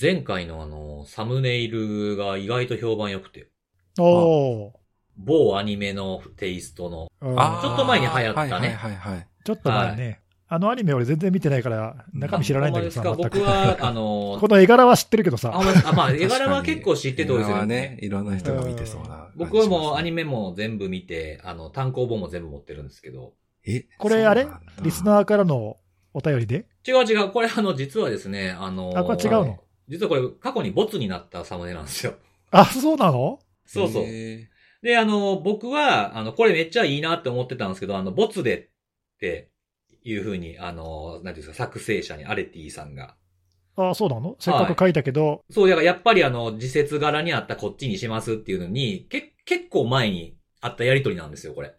前回のあの、サムネイルが意外と評判良くて、おー。某アニメのテイストの、うんあー。ちょっと前に流行ったね。はいはいはいはい。ちょっと前ね。あのアニメ俺全然見てないから、中身知らないんだけどさ、僕は、あの こ、の絵柄は知ってるけどあさ。あまあ、絵柄は結構知ってておいですよはねね。、いろんな人が見てそうな。僕はもうアニメも全部見て、あの、単行本も全部持ってるんですけど。え？これあれ？リスナーからのお便りで？違う違う、これあの、実はですね、あのあこれ違うの？実はこれ過去にボツになったサムネなんですよ。あ、そうなの？そうそう。へで、あの、僕は、あの、これめっちゃいいなって思ってたんですけど、あの、ボツでっていうふうに、あの、なんていうんですか、作成者にアレティさんが。あ、そうなの？せっかく書いたけど、そう、だからやっぱりあの、自節柄にあったこっちにしますっていうのに、け、結構前にあったやりとりなんですよ、これ。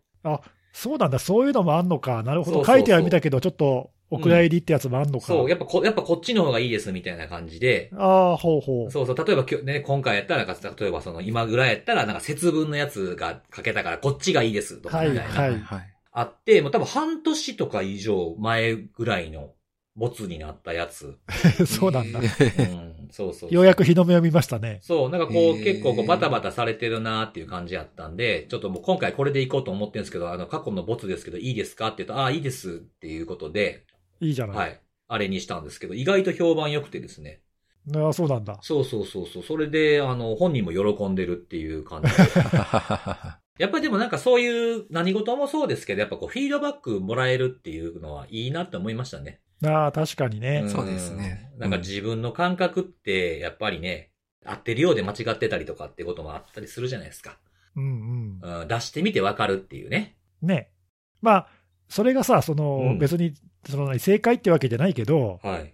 そうなんだ、そういうのもあんのか。なるほど。そうそうそう書いてはみたけど、ちょっと、お蔵入りってやつもあんのか？そう、やっぱこ、やっぱこっちの方がいいですみたいな感じで、ああ、ほうほう。そうそう、例えば今日ね、今回やったら、なんか、例えばその今ぐらいやったら、なんか節分のやつが書けたからこっちがいいですとかみたいな。はいはいはい。あって、もう多分半年とか以上前ぐらいのボツになったやつ。そうなんだ。うん、そうそう。ようやく日の目を見ましたね。そう、なんかこう、結構こうバタバタされてるなーっていう感じやったんで、ちょっともう今回これでいこうと思ってるんですけど、あの、過去のボツですけど、いいですかって言うと、ああ、いいですっていうことで、いいじゃない。はい。あれにしたんですけど、意外と評判良くてですね。ああ、そうなんだ。そうそうそうそう。それで、あの、本人も喜んでるっていう感じで。やっぱりでもなんかそういう何事もそうですけど、やっぱこうフィードバックもらえるっていうのはいいなって思いましたね。ああ、確かにね。んそうですねなんか自分の感覚って、やっぱりね、合ってるようで間違ってたりとかってこともあったりするじゃないですか。うんうん。うん、出してみてわかるっていうね。ね。まあ、それがさ、その、うん別に、その、正解ってわけじゃないけど、はい。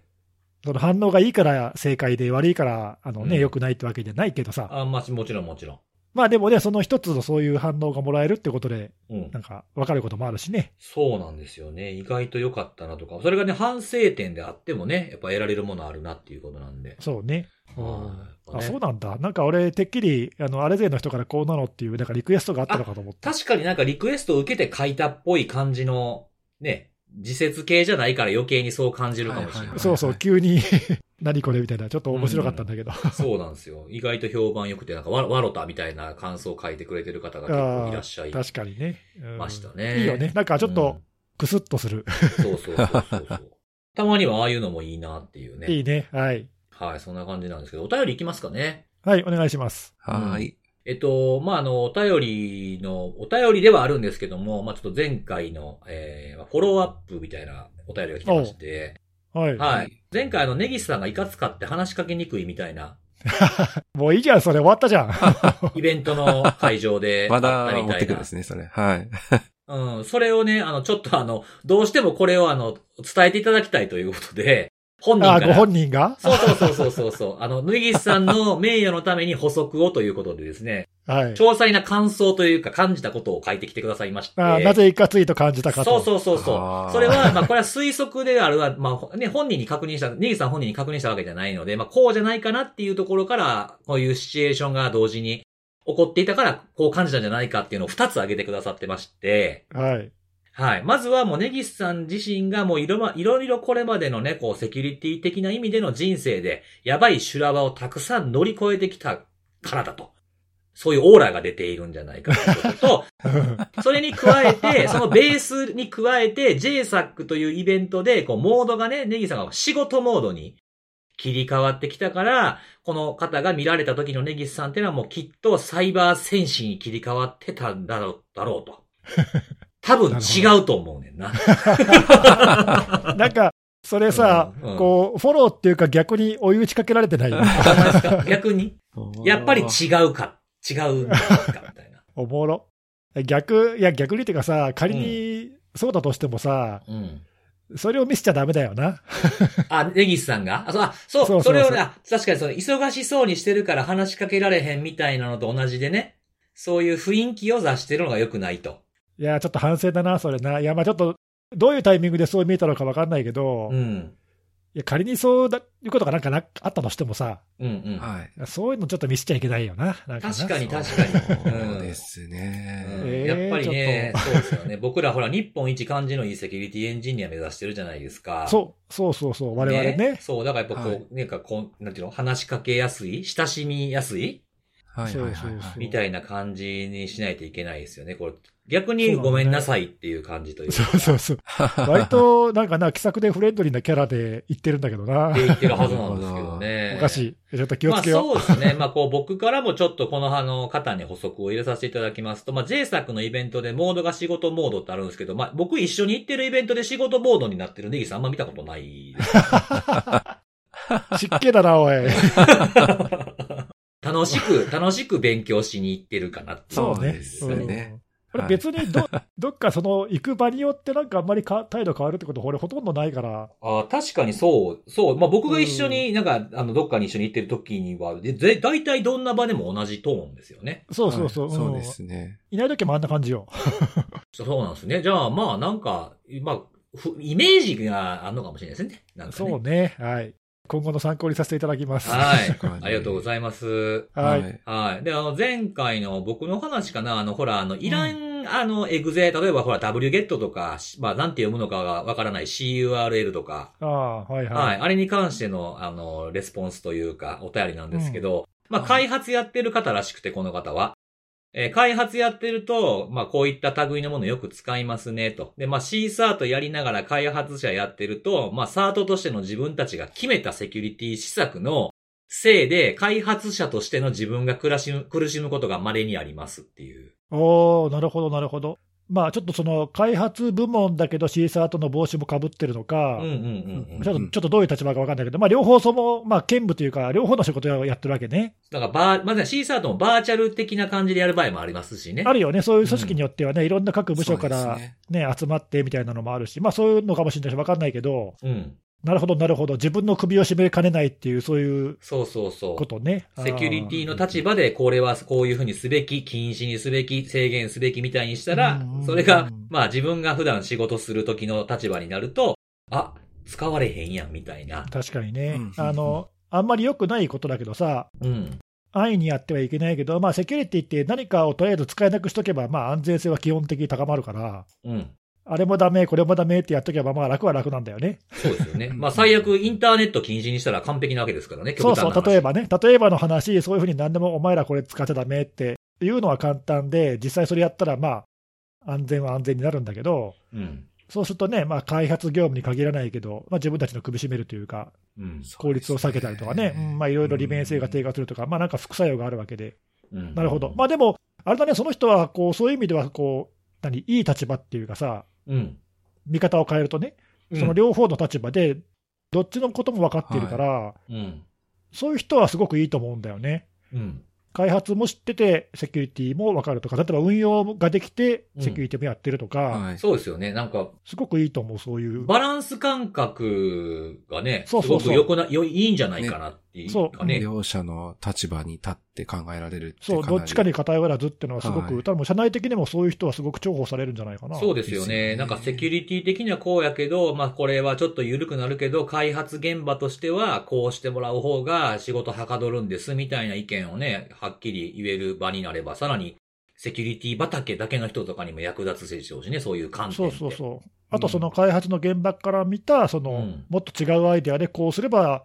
その反応がいいから正解で悪いから、あのね、うん良くないってわけじゃないけどさ。あ、まあ、もちろんもちろん。まあでもね、その一つのそういう反応がもらえるってことで、うんな。んか、わかることもあるしね。そうなんですよね。意外と良かったなとか。それがね、反省点であってもね、やっぱ得られるものあるなっていうことなんで。そうね。はいあ、そうなんだ。なんか俺、てっきり、あの、あれ勢の人からこうなのっていう、なんかリクエストがあったのかと思った。確かになんかリクエストを受けて書いたっぽい感じの、ね、自説系じゃないから余計にそう感じるかもしれない。はいはいそうそう、急に、何これみたいな、ちょっと面白かったんだけど。そうなんですよ。意外と評判良くて、なんかわ、わろたみたいな感想を書いてくれてる方が結構いらっしゃい確かにね。うんましたね。いいよね。なんかちょっと、クスッとする。うんそうそうそうそうそう。たまにはああいうのもいいなっていうね。いいね。はい。はい、そんな感じなんですけど、お便りいきますかね。はい、お願いします。はーい。えっと、まあ、あの、お便りの、お便りではあるんですけども、まあ、ちょっと前回の、えー、フォローアップみたいなお便りが来てまして、はい。はい。前回あの、ネギスさんがいかつかって話しかけにくいみたいな、もういいじゃん、それ終わったじゃん。イベントの会場で まだ持っ。てくるんですね、それ。はい。うん、それをね、あの、ちょっとあの、どうしてもこれをあの、伝えていただきたいということで、本人あ、ご。本人が？そうそうそうそうそうそう。あの、ネギスさんの名誉のために補足をということでですね、はい。詳細な感想というか感じたことを書いてきてくださいまして。あなぜいかついと感じたかと。そうそうそうそう。それは、まあ、これは推測であるわ、まあ、ね、本人に確認した、ネギさん本人に確認したわけじゃないので、まあ、こうじゃないかなっていうところから、こういうシチュエーションが同時に起こっていたから、こう感じたんじゃないかっていうのを二つ挙げてくださってまして、はい。はい。まずはもうネギスさん自身がもういろま、いろいろこれまでのね、こう、セキュリティ的な意味での人生で、やばい修羅場をたくさん乗り越えてきたからだと。そういうオーラが出ているんじゃないかとと、それに加えて、そのベースに加えて、JSAC というイベントで、こう、モードがね、ネギさんが仕事モードに切り替わってきたから、この方が見られた時のネギスさんっていうのはもうきっとサイバー戦士に切り替わってたんだろう、だろうと。多分違うと思うねんな。なんか、それさ、うんうんこう、フォローっていうか逆に追い打ちかけられてない？逆に？やっぱり違うか、違うんかみたいな。おもろ。逆、いや逆にっていうかさ、仮にそうだとしてもさ、うん。それを見せちゃダメだよな。あ、ネギスさんが？あ、そう、あそう、そうそれをね、あ確かにその、忙しそうにしてるから話しかけられへんみたいなのと同じでね、そういう雰囲気を出してるのが良くないと。いや、ちょっと反省だな、それな。いや、まあちょっと、どういうタイミングでそう見えたのかわかんないけど、いうん。いや仮にそうだいうことがなんかなあったとしてもさ、うんうん。はい。そういうのちょっと見せちゃいけないよな。なんかな確かに確かに。そうですうんね。えーやっぱりね、ちそうですよね。僕らほら、日本一感じのいいセキュリティエンジニア目指してるじゃないですか。そう、そうそうそう、我々ね。そう、だからやっぱこう、はいなんかこう、なんていうの、話しかけやすい親しみやすいはいはい。みたいな感じにしないといけないですよね。これ、逆にごめんなさいっていう感じというか。そうそうそう。割と、なんかな、気さくでフレンドリーなキャラで言ってるんだけどなって。言ってるはずなんですけどね。おかしい。ちょっと気をつけよう。まあそうですね。まあこう僕からもちょっとこのあの方に補足を入れさせていただきますと、まあ J 作のイベントでモードが仕事モードってあるんですけど、まあ僕一緒に行ってるイベントで仕事モードになってるネギさんあんま見たことないです。湿気だな、おい。楽しく、楽しく勉強しに行ってるかなっていう。そうですよねうんこれ別にど、どっかその行く場によってなんかあんまりか態度変わるってこと、俺ほとんどないから。あー確かにそう、そう。まあ僕が一緒になんか、あの、どっかに一緒に行ってる時には、で、で大体どんな場でも同じトーンですよね。そうそうそう。はいそうですね。うんいない時もあんな感じよ。そうなんですね。じゃあまあなんか、まあ、ふイメージがあるのかもしれないですね。なんかね。そうね。はい。今後の参考にさせていただきます。はい。ありがとうございます。はい。はい。で、あの、前回の僕の話かな、あの、ほら、あの、イラン、あの、エグゼ、例えばほら、wget とか、しまあ、なんて読むのかがわからない CURL とか、ああ、はいは。はいい。あれに関しての、あの、レスポンスというか、お便りなんですけど、まあ、はい開発やってる方らしくて、この方は。えー開発やってると、まあ、こういった類のものよく使いますね、と。で、まあ、C サートやりながら開発者やってると、まあ、サートとしての自分たちが決めたセキュリティ施策のせいで、開発者としての自分が苦しむ、苦しむことが稀にありますっていう。おー、なるほど、なるほど。まあ、ちょっとその、開発部門だけど C サートの帽子もかぶってるのか、うんうんうんうん。ちょっと、ちょっとどういう立場かわかんないけど、まあ、両方その、まあ、兼務というか、両方の仕事をやってるわけね。だから、バー、まずは C サートもバーチャル的な感じでやる場合もありますしね。あるよね、そういう組織によってはね、いろんな各部署からねね集まってみたいなのもあるし、まあ、そういうのかもしれないし、わかんないけど、うん。なるほど、なるほど、自分の首を絞めかねないっていう、そういうそうそうそう。ことね。セキュリティの立場で、これはこういうふうにすべき、禁止にすべき、制限すべきみたいにしたらうん、それが、まあ自分が普段仕事する時の立場になると、あ、使われへんやん、みたいな。確かにね、うんあの、あんまり良くないことだけどさ、うん。安易にやってはいけないけど、まあ、セキュリティって何かをとりあえず使えなくしとけば、まあ、安全性は基本的に高まるから、うん。あれもダメ、これもダメってやっとけば、まあ、楽は楽なんだよね。そうですよね。うんまあ最悪、インターネット禁止にしたら完璧なわけですからね、そうそう、例えばね、例えばの話、そういうふうに何でもお前らこれ使っちゃダメっていうのは簡単で、実際それやったら、まあ、安全は安全になるんだけど、うん。そうするとね、まあ、開発業務に限らないけど、まあ、自分たちの首絞めるというか、うん。効率を下げたりとかね、うんまあ、いろいろ利便性が低下するとか、まあ、なんか副作用があるわけで、うんなるほど。まあ、でも、あれだね、その人は、こう、そういう意味では、こう、何、いい立場っていうかさ、うん。見方を変えるとね、その両方の立場で、どっちのことも分かっているから、うん。そういう人はすごくいいと思うんだよね。うん。開発も知ってて、セキュリティも分かるとか、例えば運用ができて、うんセキュリティもやってるとか、はい。そうですよね。なんか、すごくいいと思う、そういう。バランス感覚がね、すそうそうそうごく良くな、よいいんじゃないかなっそうかね。両者の立場に立って考えられるってそう、どっちかに偏らずっていうのはすごく、はい多分社内的にもそういう人はすごく重宝されるんじゃないかな。そうですよね。なんかセキュリティ的にはこうやけど、まあこれはちょっと緩くなるけど、開発現場としてはこうしてもらう方が仕事はかどるんですみたいな意見をね、はっきり言える場になれば、さらにセキュリティ畑だけの人とかにも役立つでしょうしね、そういう観点そうで。そうそう。あとその開発の現場から見た、その、うんもっと違うアイデアでこうすれば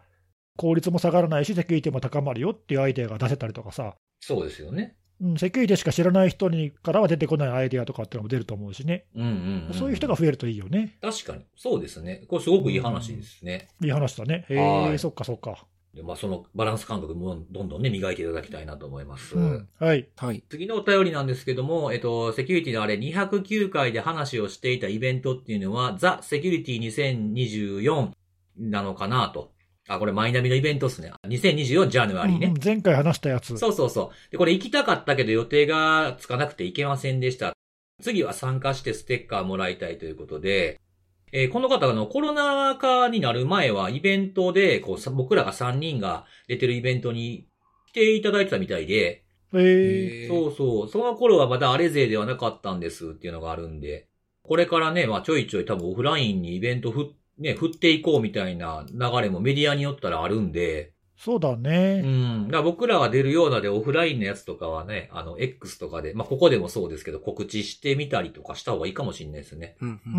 効率も下がらないし、セキュリティも高まるよっていうアイデアが出せたりとかさ、そうですよね。うん、セキュリティしか知らない人にからは出てこないアイデアとかっていうのも出ると思うしね、うんうん、うん。そういう人が増えるといいよね。確かに。そうですね。これすごくいい話ですね。いい話だね。へえ、はいそっかそっか。でまあそのバランス感覚もどんどんね、磨いていただきたいなと思います。うん、はい。はい。次のお便りなんですけども、えっと、セキュリティのあれ209回で話をしていたイベントっていうのは、ザ・セキュリティ2024なのかなと。あ、これマイナビのイベントですね。2024ジャヌアリーね。うんうん前回話したやつ。そうそうそう。で、これ行きたかったけど予定がつかなくて行けませんでした。次は参加してステッカーもらいたいということで、えーこの方があのコロナ禍になる前はイベントで、こうさ、僕らが3人が出てるイベントに来ていただいてたみたいで、えーえーそうそう。その頃はまだあれ勢ではなかったんですっていうのがあるんで、これからね、まあちょいちょい多分オフラインにイベントふ、ね、振っていこうみたいな流れもメディアによったらあるんで、そうだうね。ん。だから僕らが出るようなでオフラインのやつとかはね、あの、X とかで、まあ、ここでもそうですけど、告知してみたりとかした方がいいかもしれないですね。うんううんう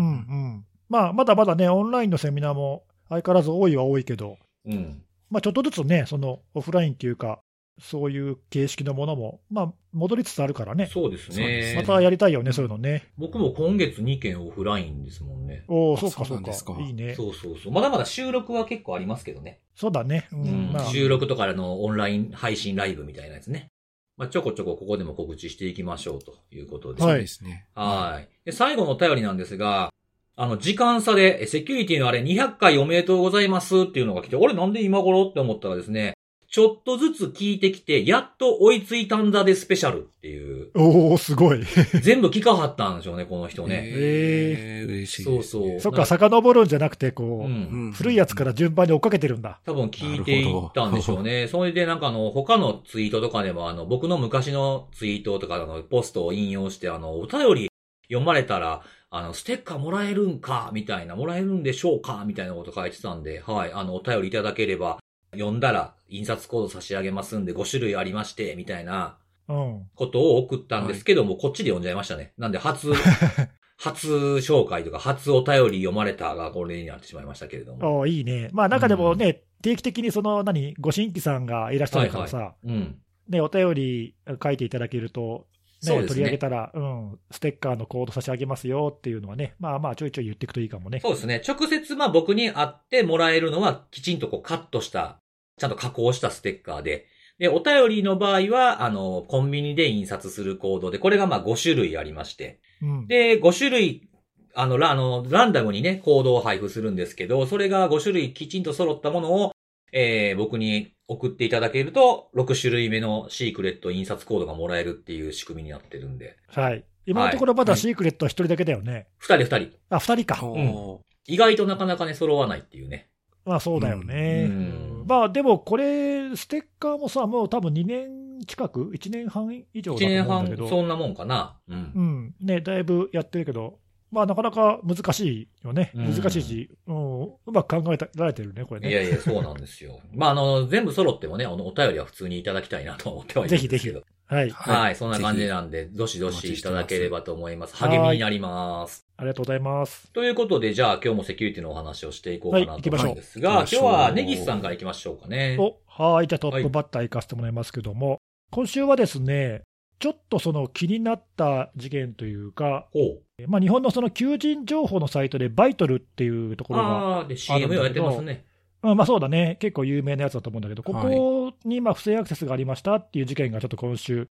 ん。まあ、まだまだね、オンラインのセミナーも相変わらず多いは多いけど、うん。まあ、ちょっとずつね、そのオフラインっていうか、そういう形式のものも、まあ、戻りつつあるからね。そうですね。またやりたいよね、そういうのね。僕も今月2件オフラインですもんね。おお、あそうかそうかそうなんですか。いいね。そうそうそう。まだまだ収録は結構ありますけどね。そうだね。ううんん、まあ、収録とかのオンライン配信ライブみたいなやつね。まあ、ちょこちょこここでも告知していきましょうということで。はいですね。はい。で、最後のお便りなんですが、あの、時間差で、えセキュリティのあれ200回おめでとうございますっていうのが来て、俺なんで今頃って思ったらですね、ちょっとずつ聞いてきて、やっと追いついたんだでスペシャルっていう、おお、すごい。全部聞かはったんでしょうね、この人ね。えー、嬉しいそうそうそっか、遡るんじゃなくて、うこう、ん。古いやつから順番に追っかけてるんだ。多分聞いていったんでしょうね。それでなんかあの、他のツイートとかでもあの、僕の昔のツイートとかあの、ポストを引用してあの、お便り読まれたら、あの、ステッカーもらえるんか、みたいな、もらえるんでしょうか、みたいなこと書いてたんで、はい、あの、お便りいただければ、読んだら印刷コード差し上げますんで5種類ありまして、みたいなうん。ことを送ったんですけども、こっちで読んじゃいましたね。なんで初、初紹介とか初お便り読まれたがこれになってしまいましたけれども。おーいいね。まあ、中でもね、定期的にその、何、ご新規さんがいらっしゃるからさ、うん。ね、お便り書いていただけると、ね、ね取り上げたら、うん、ステッカーのコード差し上げますよっていうのはね、まあまあ、ちょいちょい言っていくといいかもね。そうですね。直接まあ僕に会ってもらえるのはきちんとこうカットした、ちゃんと加工したステッカーで、で、お便りの場合は、あの、コンビニで印刷するコードで、これがまあ5種類ありまして、うん、で、5種類、あの、ラあのランダムにね、コードを配布するんですけど、それが5種類きちんと揃ったものを、えー、僕に送っていただけると、6種類目のシークレット印刷コードがもらえるっていう仕組みになってるんで、はい。今のところまだはいシークレットは一人だけだよね。二人二人。あ、二人か。おー意外となかなかね、揃わないっていうね。まあそうだよね。うんうんまあでもこれ、ステッカーもさ、もう多分2年近く、1年半以上だと一年半思うんだけど、そんなもんかな。うんう。ん、ね、だいぶやってるけど、まあなかなか難しいよね。うん難しいし、うん、うまく考えられてるね、これね。いやいや、そうなんですよ。まあ、あの、全部揃ってもね、あの、お便りは普通にいただきたいなと思ってはいるんですけど。はい。はい、そんな感じぜなんで、どしどしいただければと思います励みになります。ありがとうございます。ということで、じゃあ今日もセキュリティのお話をしていこうかなと思うんですが、今日行きましょうはネギスさんから行きましょうかね。おはい、じゃあトップバッター行かせてもらいますけども、今週はですね、ちょっとその気になった事件というか、ほう。まあ、日本のその求人情報のサイトで、バイトルっていうところが、ああ、で、CM をやってますね。うんまあそうだね、結構有名なやつだと思うんだけど、ここにまあ不正アクセスがありましたっていう事件がちょっと今週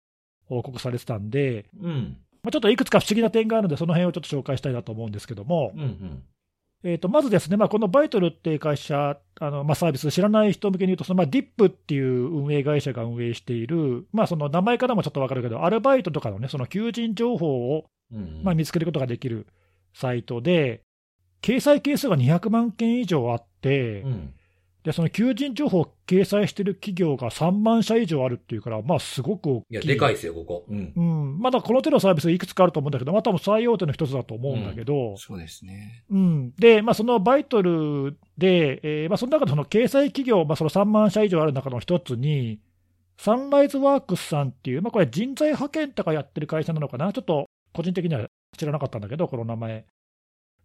報告されてたんで、うん。まあ、ちょっといくつか不思議な点があるので、その辺をちょっと紹介したいなと思うんですけども、うん、うん。えー、とまずですね、まあ、このバイトルっていう会社、あのまあ、サービス、知らない人向けに言うと、そのまあ、ディップっていう運営会社が運営している、まあ、その名前からもちょっと分かるけど、アルバイトとかのね、その求人情報をうん。まあ見つけることができるサイトで、掲載件数が200万件以上あって、うん。でその求人情報を掲載している企業が3万社以上あるっていうから、まあ、すごく大きい。いや、でかいですよ、ここ。うん。うん、まだこの手のサービスいくつかあると思うんだけど、まあ多分最大手の一つだと思うんだけど、そうですね。うんで、まあ、そのバイトルで、えーまあ、その中でその掲載企業、まあ、その3万社以上ある中の一つに、サンライズワークスさんっていう、まあ、これ、人材派遣とかやってる会社なのかな、ちょっと個人的には知らなかったんだけど、この名前。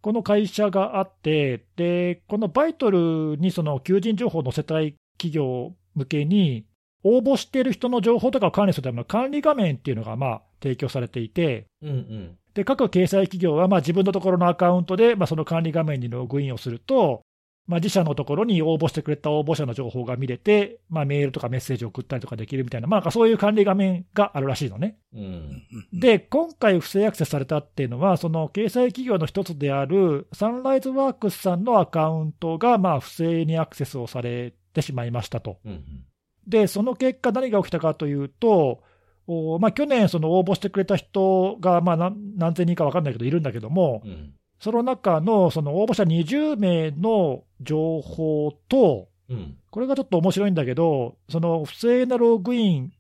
この会社があって、でこのバイトルにその求人情報を載せたい企業向けに、応募している人の情報とかを管理するための管理画面っていうのがまあ提供されていて、うん、うん。で各掲載企業はまあ自分のところのアカウントでまあその管理画面にログインをすると、まあ、自社のところに応募してくれた応募者の情報が見れて、まあ、メールとかメッセージを送ったりとかできるみたいな、まあ、なんかそういう管理画面があるらしいのね。うん。で、今回不正アクセスされたっていうのは、その掲載企業の一つであるサンライズワークスさんのアカウントがまあ不正にアクセスをされてしまいましたと。うん。で、その結果、何が起きたかというと、おまあ、去年、その応募してくれた人が、まあ何、何千人か分かんないけど、いるんだけども、うん。その中のその応募者20名の情報と、うん。これがちょっと面白いんだけど、その不正なログイン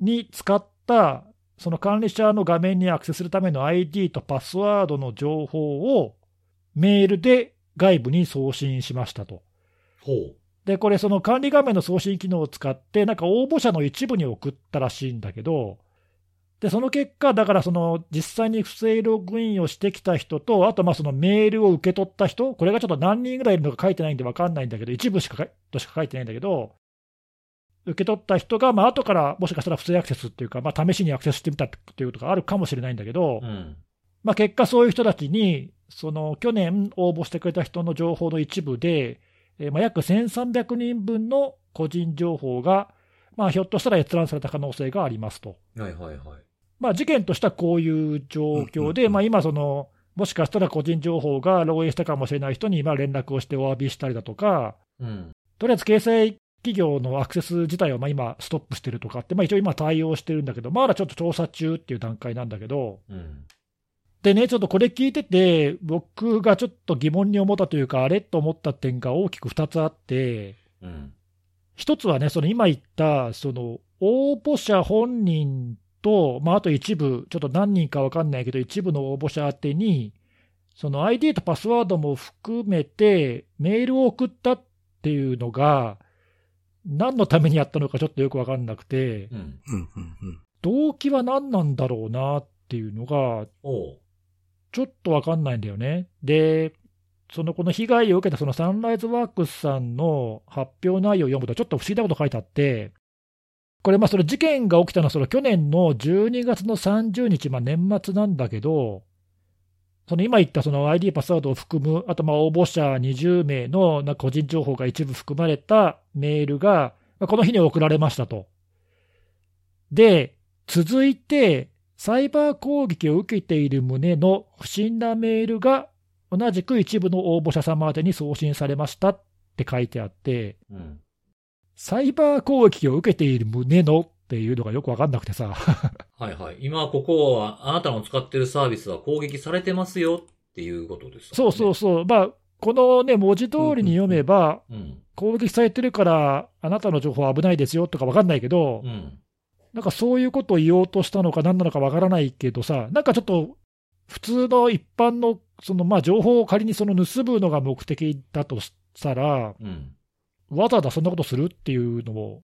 に使った、その管理者の画面にアクセスするための ID とパスワードの情報をメールで外部に送信しましたと。で、これ、その管理画面の送信機能を使って、なんか応募者の一部に送ったらしいんだけど、で、その結果、だからその実際に不正ログインをしてきた人と、あとまあそのメールを受け取った人、これがちょっと何人ぐらいいるのか書いてないんで分かんないんだけど、一部しかかとしか書いてないんだけど、受け取った人が、まあ後からもしかしたら不正アクセスっていうか、まあ試しにアクセスしてみたっていうことがあるかもしれないんだけど、うん。まあ結果そういう人たちに、その去年応募してくれた人の情報の一部で、えーまあ約1300人分の個人情報が、まあひょっとしたら閲覧された可能性がありますと。はいはいはい。まあ、事件としてはこういう状況で、まあ、今その、もしかしたら個人情報が漏洩したかもしれない人にまあ連絡をしてお詫びしたりだとか、うん。とりあえず掲載企業のアクセス自体をまあ今、ストップしてるとかって、まあ、一応今、対応してるんだけど、まだちょっと調査中っていう段階なんだけど、うん。でね、ちょっとこれ聞いてて、僕がちょっと疑問に思ったというか、あれと思った点が大きく2つあって、うん。一つはね、その今言った、その応募者本人と、まあ、あと一部、ちょっと何人か分かんないけど、一部の応募者宛てに、その ID とパスワードも含めて、メールを送ったっていうのが、何のためにやったのかちょっとよく分かんなくて、うん。うん、うん、うん。動機は何なんだろうなっていうのが。ちょっと分かんないんだよね。で、そのこの被害を受けたそのサンライズワークスさんの発表内容を読むと、ちょっと不思議なこと書いてあって、これ、まその事件が起きたのはその去年の12月の30日、まあ、年末なんだけど、その今言ったその ID パスワードを含む、あとまあ応募者20名のな個人情報が一部含まれたメールが、この日に送られましたと。で、続いて、サイバー攻撃を受けている旨の不審なメールが同じく一部の応募者様宛てに送信されましたって書いてあって、うん。サイバー攻撃を受けている旨のっていうのがよくわかんなくてさ、はいはい。今ここは、あなたの使ってるサービスは攻撃されてますよっていうことですよね。そうそうそう、まあ、このね、文字通りに読めば、うん。攻撃されてるから、あなたの情報は危ないですよとかわかんないけどう、ん。なんかそういうことを言おうとしたのか何なのかわからないけどさ、なんかちょっと、普通の一般の、そのまあ情報を仮にその盗むのが目的だとしたら、うん。わざわざそんなことするっていうのも。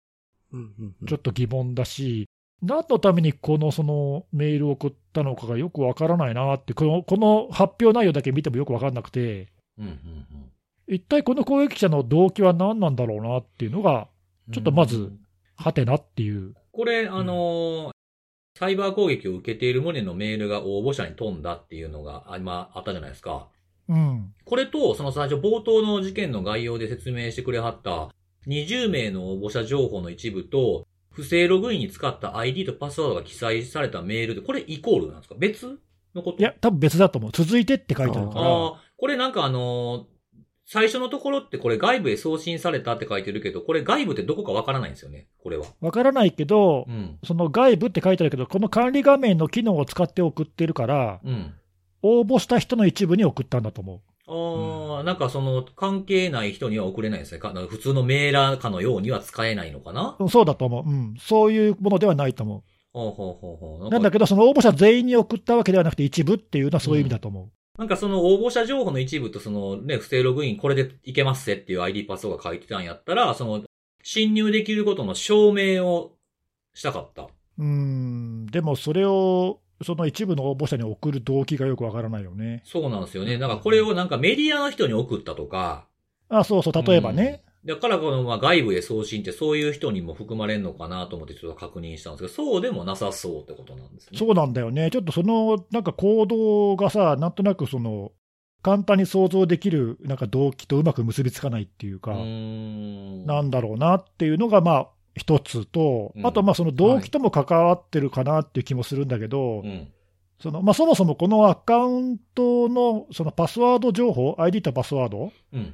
ちょっと疑問だし、何のためにこのそのメールを送ったのかがよくわからないなって、このこの発表内容だけ見てもよくわからなくて。一体この攻撃者の動機は何なんだろうなっていうのが、うんちょっとまずはてなっていう。これ、あのーサイバー攻撃を受けている旨のメールが応募者に飛んだっていうのがあ今あったじゃないですか。うん。これと、その最初冒頭の事件の概要で説明してくれはった20名の応募者情報の一部と、不正ログインに使った ID とパスワードが記載されたメールで、これイコールなんですか？別のこと？いや、多分別だと思う。続いてって書いてあるから。ああ、これなんかあのー最初のところってこれ外部へ送信されたって書いてるけど、これ外部ってどこかわからないんですよね、これは。わからないけどう、ん。その外部って書いてあるけど、この管理画面の機能を使って送ってるから、うん。応募した人の一部に送ったんだと思ああ、なんかその関係ない人には送れないですね。普通のメーラーかのようには使えないのかな？う。そうだと思う。うん。そういうものではないと思ほうほうほうほう。う。なんだけど、その応募者全員に送ったわけではなくて、一部っていうのはそういう意味だと思う。なんかその応募者情報の一部とそのね、不正ログインこれでいけますせっていう ID パスが書いてたんやったら、その侵入できることの証明をしたかった。うん、でもそれを、その一部の応募者に送る動機がよくわからないよね。そうなんですよね。なんかこれをなんかメディアの人に送ったとか、あ、そうそう、例えばね。だからこのまあ外部へ送信ってそういう人にも含まれるのかなと思ってちょっと確認したんですけど、そうでもなさそうってことなんですね。そうなんだよね。ちょっとその、なんか行動がさ、なんとなくその、簡単に想像できるなんか動機とうまく結びつかないっていうか、うーん。なんだろうなっていうのが、まあ、一つと、うんあと、まあ、その動機とも関わってるかなっていう気もするんだけど、うん。そのまあ、そもそもこのアカウントのそのパスワード情報、ID とパスワード、うん。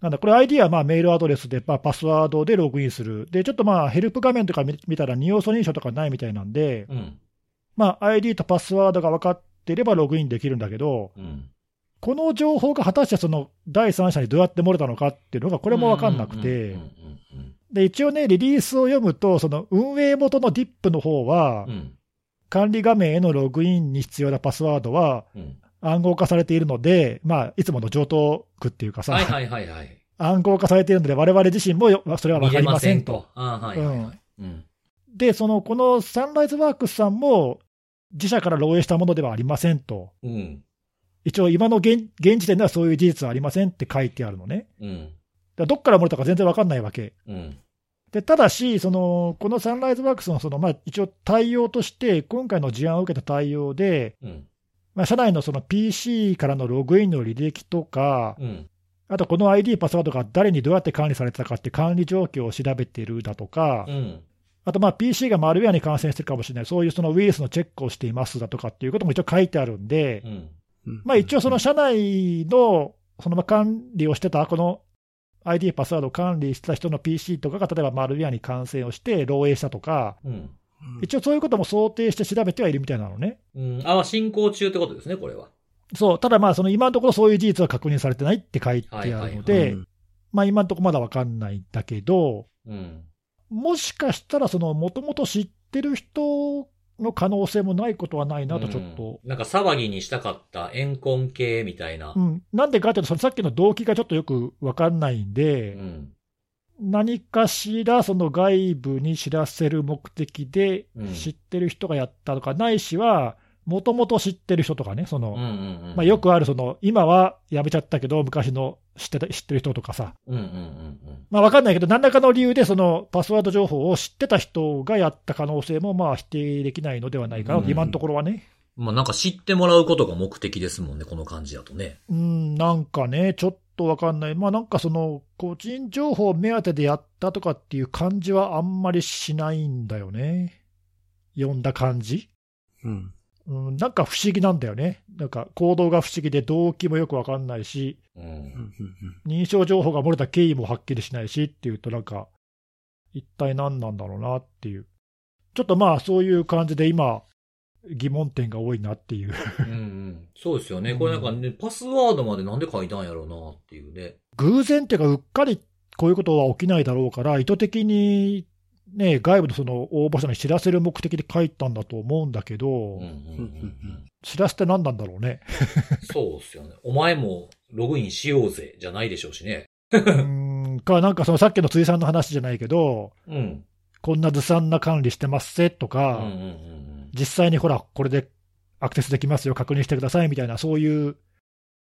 なんだ、これ ID はまあメールアドレスで、まあ、パスワードでログインする。で、ちょっとまあヘルプ画面とか見見たら二要素認証とかないみたいなんで、うん。まあ ID とパスワードが分かっていればログインできるんだけど、うん。この情報が果たしてその第三者にどうやって漏れたのかっていうのがこれも分かんなくてうんうん、うんうんで、一応ね、リリースを読むと、その運営元の DIP の方はう、ん。管理画面へのログインに必要なパスワードは、うん。暗号化されているので、まあ、いつもの上等句っていうかさ、はいはいはいはい。暗号化されているので、我々自身もよそれは分かりませんと。で、その、このサンライズワークスさんも、自社から漏洩したものではありませんと。うん。一応、今の現現時点ではそういう事実はありませんって書いてあるのね。うん。だどっから漏れたか全然分かんないわけ。うん。でただし、そのこのサンライズワークスのその、まあ、一応対応として、今回の事案を受けた対応で、うん。まあ、社内のその PC からのログインの履歴とか、うん。あとこの ID、パスワードが誰にどうやって管理されてたかって管理状況を調べてるだとか、うん。あとまあ PC がマルウェアに感染してるかもしれない、そういうそのウイルスのチェックをしていますだとかっていうことも一応書いてあるんで、うん。まあ、一応、その社内のそのまあ管理をしてた、この ID、パスワードを管理してた人の PC とかが、例えばマルウェアに感染をして漏洩したとか、うん。一応そういうことも想定して調べてはいるみたいなのね。うん。あ、進行中ってことですね、これは。そう、ただまあ、その今のところそういう事実は確認されてないって書いてあるのはいはいでう、んまあ今のところまだわかんないんだけど、うん。もしかしたら、そのもともと知ってる人の可能性もないことはないなと、ちょっと。うんなんか騒ぎにしたかった怨恨系みたいなう。ん、なんでかっていうと、そのさっきの動機がちょっとよくわかんないんで、うん。何かしらその外部に知らせる目的でうん知ってる人がやったとか、ないしは、もともと知ってる人とかね、そのうんうんうん。まあ、よくあるその、今はやめちゃったけど、昔の知ってた知ってる人とかさ、うんうんうんまあ、わかんないけど、何らかの理由でそのパスワード情報を知ってた人がやった可能性もまあ否定できないのではないかなと、うん今のところはね。うん。まあなんか知ってもらうことが目的ですもんね、この感じだとね。うん、なんかね、ちょっとわかんない、まあなんかその、個人情報目当てでやったとかっていう感じはあんまりしないんだよね。読んだ感じ。うん。うん、なんか不思議なんだよね。なんか行動が不思議で動機もよくわかんないし、う。うんん認証情報が漏れた経緯もはっきりしないしっていうと、なんか、一体何なんだろうなっていう。ちょっとまあ、そういう感じで今、疑問点が多いなっていう。うんうん。そうですよね。これなんかね、パスワードまでなんで書いたんやろうなっていうね。偶然っていうか、うっかりこういうことは起きないだろうから、意図的に、ね、外部のその応募者に知らせる目的で書いたんだと思うんだけど、うんうんうんうん。知らせて何なんだろうね。そうですよね。お前もログインしようぜ、じゃないでしょうしね。うーんか、なんかそのさっきの辻さんの話じゃないけど、うん。こんなずさんな管理してますせとうんか、うんうん実際にほら、これでアクセスできますよ、確認してくださいみたいな、そういう、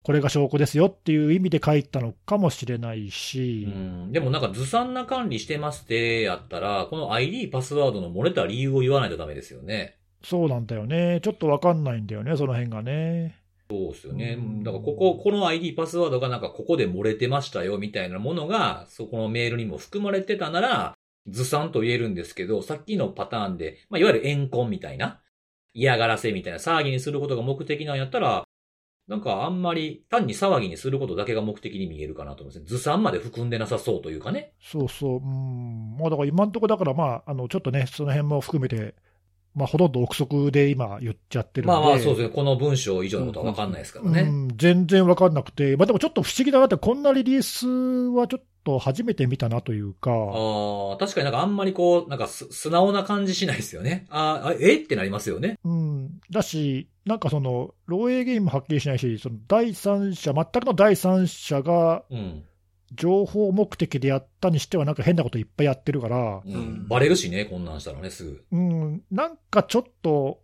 これが証拠ですよっていう意味で書いたのかもしれないし、うん。でもなんかずさんな管理してますってやったら、この ID パスワードの漏れた理由を言わないとダメですよね。そうなんだよね、ちょっとわかんないんだよね、その辺がね。そうですよねうん。だからここ、この ID パスワードがなんかここで漏れてましたよみたいなものが、そこのメールにも含まれてたなら、ずさんと言えるんですけど、さっきのパターンで、まあ、いわゆる怨恨みたいな、嫌がらせみたいな騒ぎにすることが目的なんやったら、なんかあんまり単に騒ぎにすることだけが目的に見えるかなと思いますね。ずさんまで含んでなさそうというかね。そうそう、うん、まあだから今のところ、だからまあ、あのちょっとね、その辺も含めて、まあ、ほとんど憶測で今言っちゃってるんで、まあまあそうですね。この文章以上のことはわかんないですからね。うん、全然わかんなくて、まあ、でもちょっと不思議だなって、こんなリリースはちょっと初めて見たなというか、ああ、確かになんかあんまりこう、なんかす素直な感じしないですよね。あーあ、え？ってなりますよね。うん、だし、なんかその、漏洩原因もはっきりしないし、その第三者、全くの第三者がうん。情報目的でやったにしては、なんか変なこといっぱいやってるから、うん。うんバレるしね、こんなんしたらね、すぐ。うん、なんかちょっと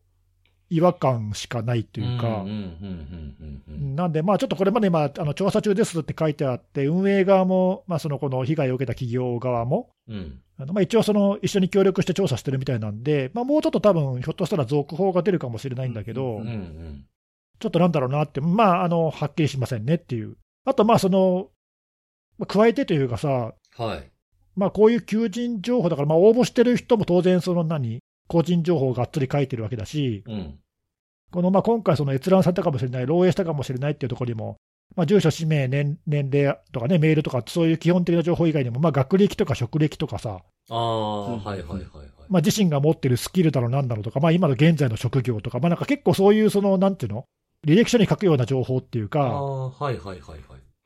違和感しかないというか。なんで、まあ、ちょっとこれまで今、あの調査中ですって書いてあって、運営側も、まあ、そのこの被害を受けた企業側も、うん。あのまあ、一応その、一緒に協力して調査してるみたいなんで、まあ、もうちょっと多分ひょっとしたら続報が出るかもしれないんだけど。ちょっとなんだろうなって、まあ、あのはっきりしませんねっていう、あと、まあその、まあ加えてというかさ、はい。まあ、こういう求人情報だから、まあ、応募してる人も当然、その何、個人情報をがっつり書いてるわけだし、うん。このまあ今回、その閲覧されたかもしれない、漏洩したかもしれないっていうところにも、まあ、住所、氏名、年年齢とかね、メールとか、そういう基本的な情報以外にも、まあ、学歴とか職歴とかさ、ああ、うんはい、はい、はい、はい。まあ、自身が持ってるスキルだろう、なんだろうとか、まあ、今の現在の職業とか、まあ、なんか結構そういう、その、なんていうの、履歴書に書くような情報っていうあか、あ、はい、はい、はい、はい。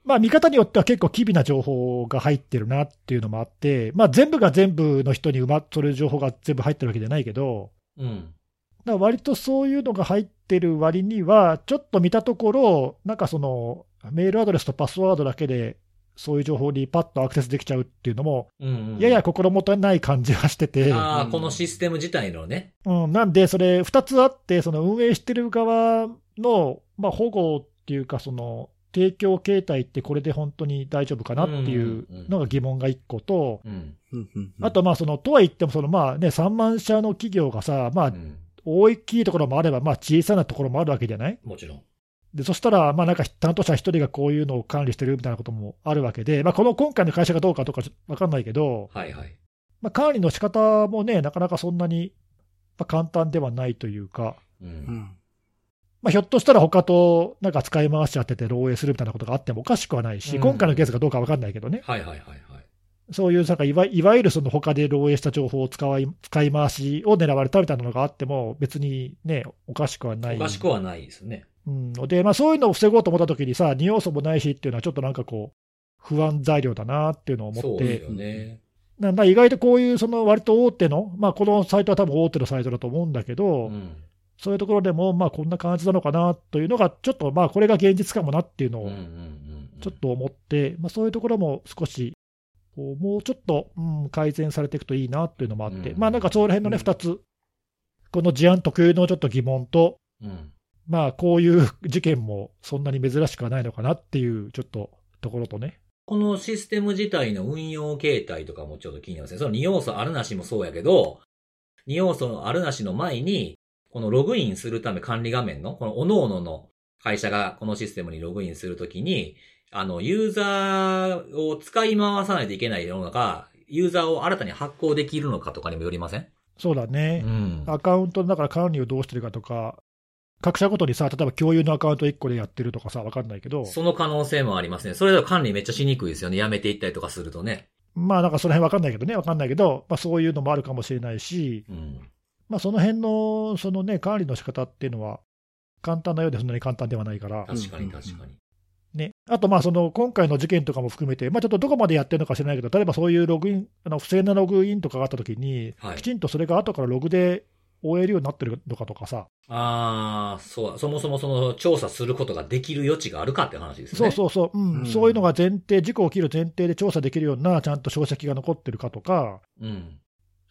まあ、見方によっては結構機微な情報が入ってるなっていうのもあって、まあ、全部が全部の人にうま、それ情報が全部入ってるわけじゃないけど、うん。だ割とそういうのが入ってる割には、ちょっと見たところ、なんかその、メールアドレスとパスワードだけで、そういう情報にパッとアクセスできちゃうっていうのも、うんうんやや心もとない感じがしてて、ああ、うんこのシステム自体のね。うん、なんで、それ、2つあって、その運営してる側の、まあ、保護っていうか、その提供形態ってこれで本当に大丈夫かなっていうのが疑問が1個と、あと、まあ、その、とは言っても、その、まあね、3万社の企業がさ、まあう、ん大きいところもあれば、まあ、小さなところもあるわけじゃない？もちろん。で、そしたら、まあ、なんか担当者1人がこういうのを管理してるみたいなこともあるわけで、まあ、この今回の会社がどうかとかわかんないけど、はいはい。まあ、管理の仕方もね、なかなかそんなに、まあ、簡単ではないというか、う。うんんまあ、ひょっとしたら他となんか使い回しちゃってて漏洩するみたいなことがあってもおかしくはないし、うん今回のケースがどうかわかんないけどね、はいはいはいはい。そういうなんかいわいわゆるその他で漏洩した情報を使い使い回しを狙われたみたいなのがあっても、別にね、おかしくはない。おかしくはないですね。うん、で、まあ、そういうのを防ごうと思ったときにさ、二要素もないしっていうのは、ちょっとなんかこう、不安材料だなっていうのを思ってそうです、よね。なんだ意外とこういうその割と大手の、まあ、このサイトは多分大手のサイトだと思うんだけど、うん。そういうところでも、まあ、こんな感じなのかなというのが、ちょっとまあこれが現実かもなっていうのを。ちょっと思って、まあ、そういうところも少し、もうちょっと、うん、改善されていくといいなっていうのもあって、うんまあなんかその辺のね、うん2つ、この事案特有のちょっと疑問と、うん。まあこういう事件もそんなに珍しくはないのかなっていう、ちょっとところとね。このシステム自体の運用形態とかもちょっと気になりますね。その2要素あるなしもそうやけど、2要素あるなしの前に、このログインするため管理画面の、この各々の会社がこのシステムにログインするときに、あの、ユーザーを使い回さないといけないのか、ユーザーを新たに発行できるのかとかにもよりません？そうだね。んアカウントのだから管理をどうしてるかとか、各社ごとにさ、例えば共有のアカウント1個でやってるとかさ、わかんないけど、その可能性もありますね。それでは管理めっちゃしにくいですよね。やめていったりとかするとね。まあなんかその辺わかんないけどね、わかんないけど、まあそういうのもあるかもしれないし、うん。まあその辺の、そのね、管理の仕方っていうのは、簡単なようでそんなに簡単ではないから、確かに確かに。ね、あとまあその今回の事件とかも含めて、まあ、ちょっとどこまでやってるのか知らないけど、例えばそういうログイン、あの不正なログインとかがあったときに、はい。きちんとそれが後からログで終えるようになってるのかとかさ、ああ、そう、そもそもその調査することができる余地があるかって話ですね。そうそうそう、うん。うん。そういうのが前提、事故起きる前提で調査できるような、ちゃんと証跡が残ってるかとか、う。うん。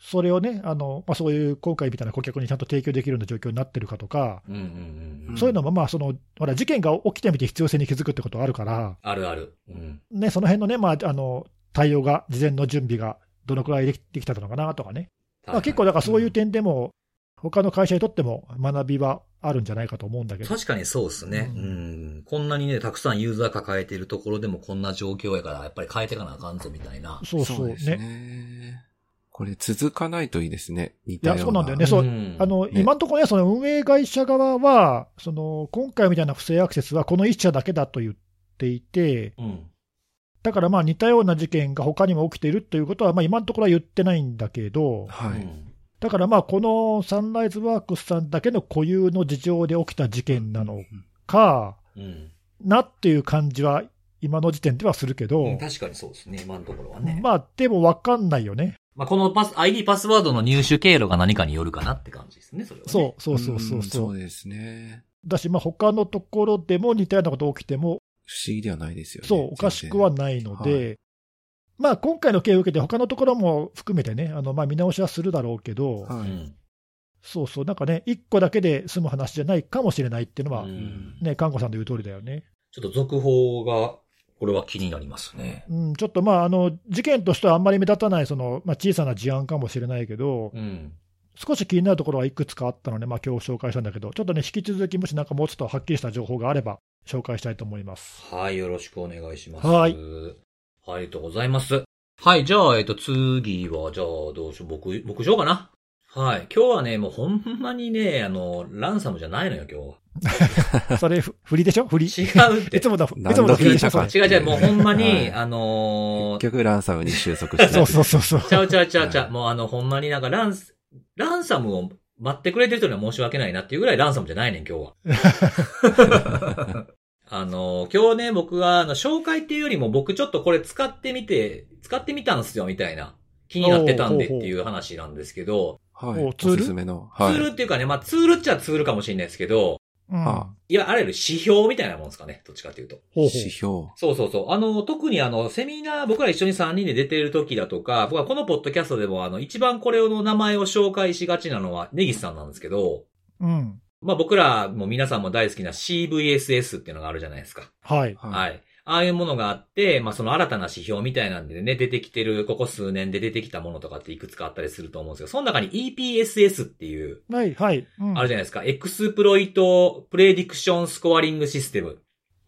それをね、あのまあ、そういう今回みたいな顧客にちゃんと提供できるような状況になってるかとか、うんうんうんうん。そういうのもまあその、ほら、事件が起きてみて必要性に気づくってことはあるから、あるある。うん。ね、その辺のね、まあ、あの対応が、事前の準備がどのくらいできできたのかなとかね、まあ、結構だからそういう点でも、他の会社にとっても学びはあるんじゃないかと思うんだけど、確かにそうですね。ううんん。こんなにね、たくさんユーザー抱えているところでもこんな状況やから、やっぱり変えていかなあかんぞみたいな。そうそうですね。ね。これ続かないといいですね。似いや、たような。そうなんだよね、そううんあのね今のところね、その運営会社側は、その今回みたいな不正アクセスはこの1社だけだと言っていて、うん。だからまあ似たような事件が他にも起きているということは、まあ今のところは言ってないんだけど、はい。うんだからまあこのサンライズワークスさんだけの固有の事情で起きた事件なのかうん。なっていう感じは、今の時点ではするけど、うん確かにそうですね、今のところはね。まあでも分かんないよね。まあ、このパス、ID パスワードの入手経路が何かによるかなって感じですね、それは、ね。そうそうそうそうんそ。そううですね。だし、まあ他のところでも似たようなこと起きても、不思議ではないですよね。そう、おかしくはないので、はまあ今回の件を受けて、他のところも含めてね、あのまあ見直しはするだろうけど。はい。うん。そうそう、なんかね、一個だけで済む話じゃないかもしれないっていうのは、うんね、看護さんの言う通りだよね。ちょっと続報が、これは気になりますね。うん、ちょっとまあ、あの事件としてはあんまり目立たないその、まあ、小さな事案かもしれないけど、うん。少し気になるところはいくつかあったので、まあ今日紹介したんだけど、ちょっとね、引き続き、もしなんかもうちょっとはっきりした情報があれば、紹介したいと思います。はい、よろしくお願いします。はい。ありがとうございます。はい、じゃあ、えっと、次は、じゃあ、どうしよう、僕、僕しようかな。はい。今日はね、もうほんまにね、あの、ランサムじゃないのよ、今 それ、ふ振りでしょ？振り。い日は。違うって。つもの、い何つもの振りでしょ違う違う、もうほんまに、はいあのー結局ランサムに収束してそうそうそうそう。ちゃうちゃうちゃうちゃう、はいもうあの、ほんまになんかランス、ランサムを待ってくれてる人には申し訳ないなっていうぐらいランサムじゃないねん、今日は。あの、今日ね、僕は、あの、紹介っていうよりも僕ちょっとこれ使ってみて、使ってみたんすよ、みたいな。気になってたんでっていう話なんですけど、はい。おツール？おすすめの。ツはい。ールっていうかね、まあツールっちゃツールかもしれないですけど、うん。あいや、あらゆる指標みたいなもんですかね。どっちかというと。ほうほう指標。そうそうそう。あの、特にあの、セミナー、僕ら一緒に3人で出てる時だとか、僕はこのポッドキャストでもあの、一番これの名前を紹介しがちなのは、ネギスさんなんですけど、うん。まあ僕らも皆さんも大好きな CVSS っていうのがあるじゃないですか。はい。ははい。い。ああいうものがあって、まあその新たな指標みたいなんでね、出てきてる、ここ数年で出てきたものとかっていくつかあったりすると思うんですけど、その中に EPSS っていう、はい、はい。うんあるじゃないですか。エクスプロイトプレディクションスコアリングシステム。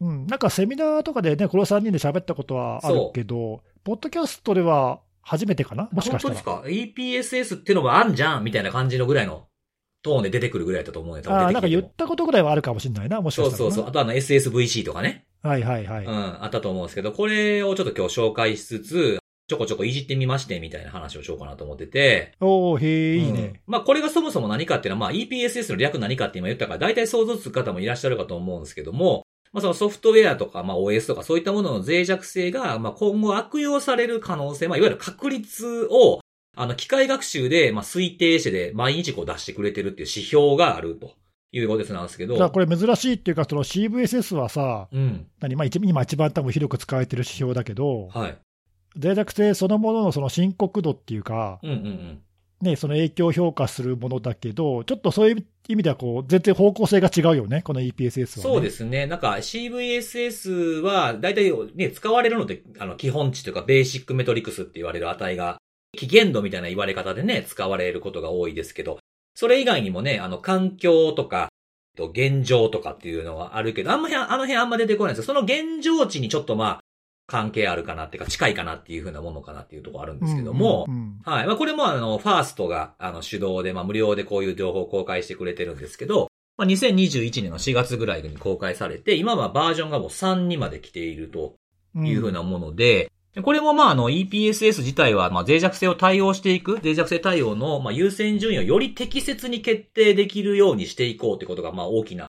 うん。なんかセミナーとかでね、この3人で喋ったことはあるけど、ポッドキャストでは初めてかな？もしかしたら。本当ですか ?EPSS っていうのもあんじゃんみたいな感じのぐらいのトーンで出てくるぐらいだと思うんで、多分ああ、なんか言ったことぐらいはあるかもしれないな、もしかしたらな。そうそうそう。あとあの SSVC とかね。はいはいはい。うん、あったと思うんですけど、これをちょっと今日紹介しつつ、ちょこちょこいじってみましてみたいな話をしようかなと思ってて。おー、へえ、いいうんね。まあこれがそもそも何かっていうのは、まあ EPSS の略何かって今言ったから、大体想像つく方もいらっしゃるかと思うんですけども、まあそのソフトウェアとか、まあ OS とかそういったものの脆弱性が、まあ今後悪用される可能性、まあいわゆる確率を、あの機械学習で、まあ推定してで毎日こう出してくれてるっていう指標があるということなんですけど。だからこれ珍しいっていうか、その CVSS はさ、うん。何、まあ一今一番多分広く使われてる指標だけど、はい。脆弱性そのもののその深刻度っていうか、うんうんうん。ね、その影響を評価するものだけど、ちょっとそういう意味ではこう、全然方向性が違うよね、この EPSS は、ね。そうですね。なんか CVSS は、だいたいね、使われるので、あの、基本値というか、ベーシックメトリクスって言われる値が、危険度みたいな言われ方でね、使われることが多いですけど、それ以外にもね、あの、環境とか、と現状とかっていうのがあるけど、あんまり、あの辺あんま出てこないんですよ。その現状値にちょっとまあ、関係あるかなっていうか、近いかなっていうふうなものかなっていうところあるんですけども、うんうんうんはい。まあ、これもあの、ファーストが、あの、主導で、まあ、無料でこういう情報を公開してくれてるんですけど、まあ、2021年の4月ぐらいに公開されて、今はバージョンがもう3にまで来ているというふうなもので、これもまあ、あの、EPSS 自体は、まあ、脆弱性を対応していく、脆弱性対応の、まあ、優先順位をより適切に決定できるようにしていこうということが、まあ、大きな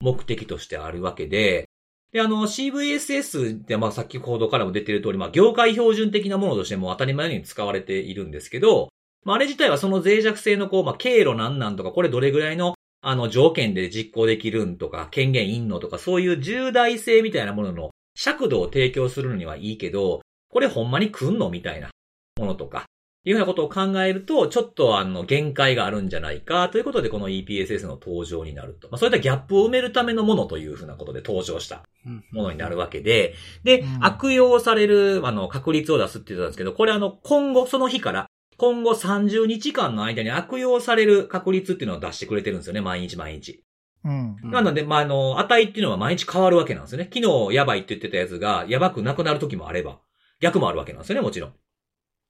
目的としてあるわけで、で、あの、CVSS って、まあ、先ほどからも出てる通り、まあ、業界標準的なものとしても当たり前に使われているんですけど、まあ、あれ自体はその脆弱性のこう、まあ、経路なんなんとか、これどれぐらいの、あの、条件で実行できるんとか、権限いんのとか、そういう重大性みたいなものの尺度を提供するのにはいいけど、これほんまに来んの？みたいな。ものとか、いうようなことを考えると、ちょっとあの、限界があるんじゃないか、ということで、この EPSS の登場になると。まあ、そういったギャップを埋めるためのものというふうなことで登場したうん。ものになるわけで、で、うん。悪用される、あの、確率を出すって言ってたんですけど、これあの、今後、その日から、今後30日間の間に悪用される確率っていうのを出してくれてるんですよね、毎日毎日。うん。うん。なので、まあ、あの、値っていうのは毎日変わるわけなんですよね。昨日やばいって言ってたやつが、やばくなくなる時もあれば、逆もあるわけなんですよね、もちろん。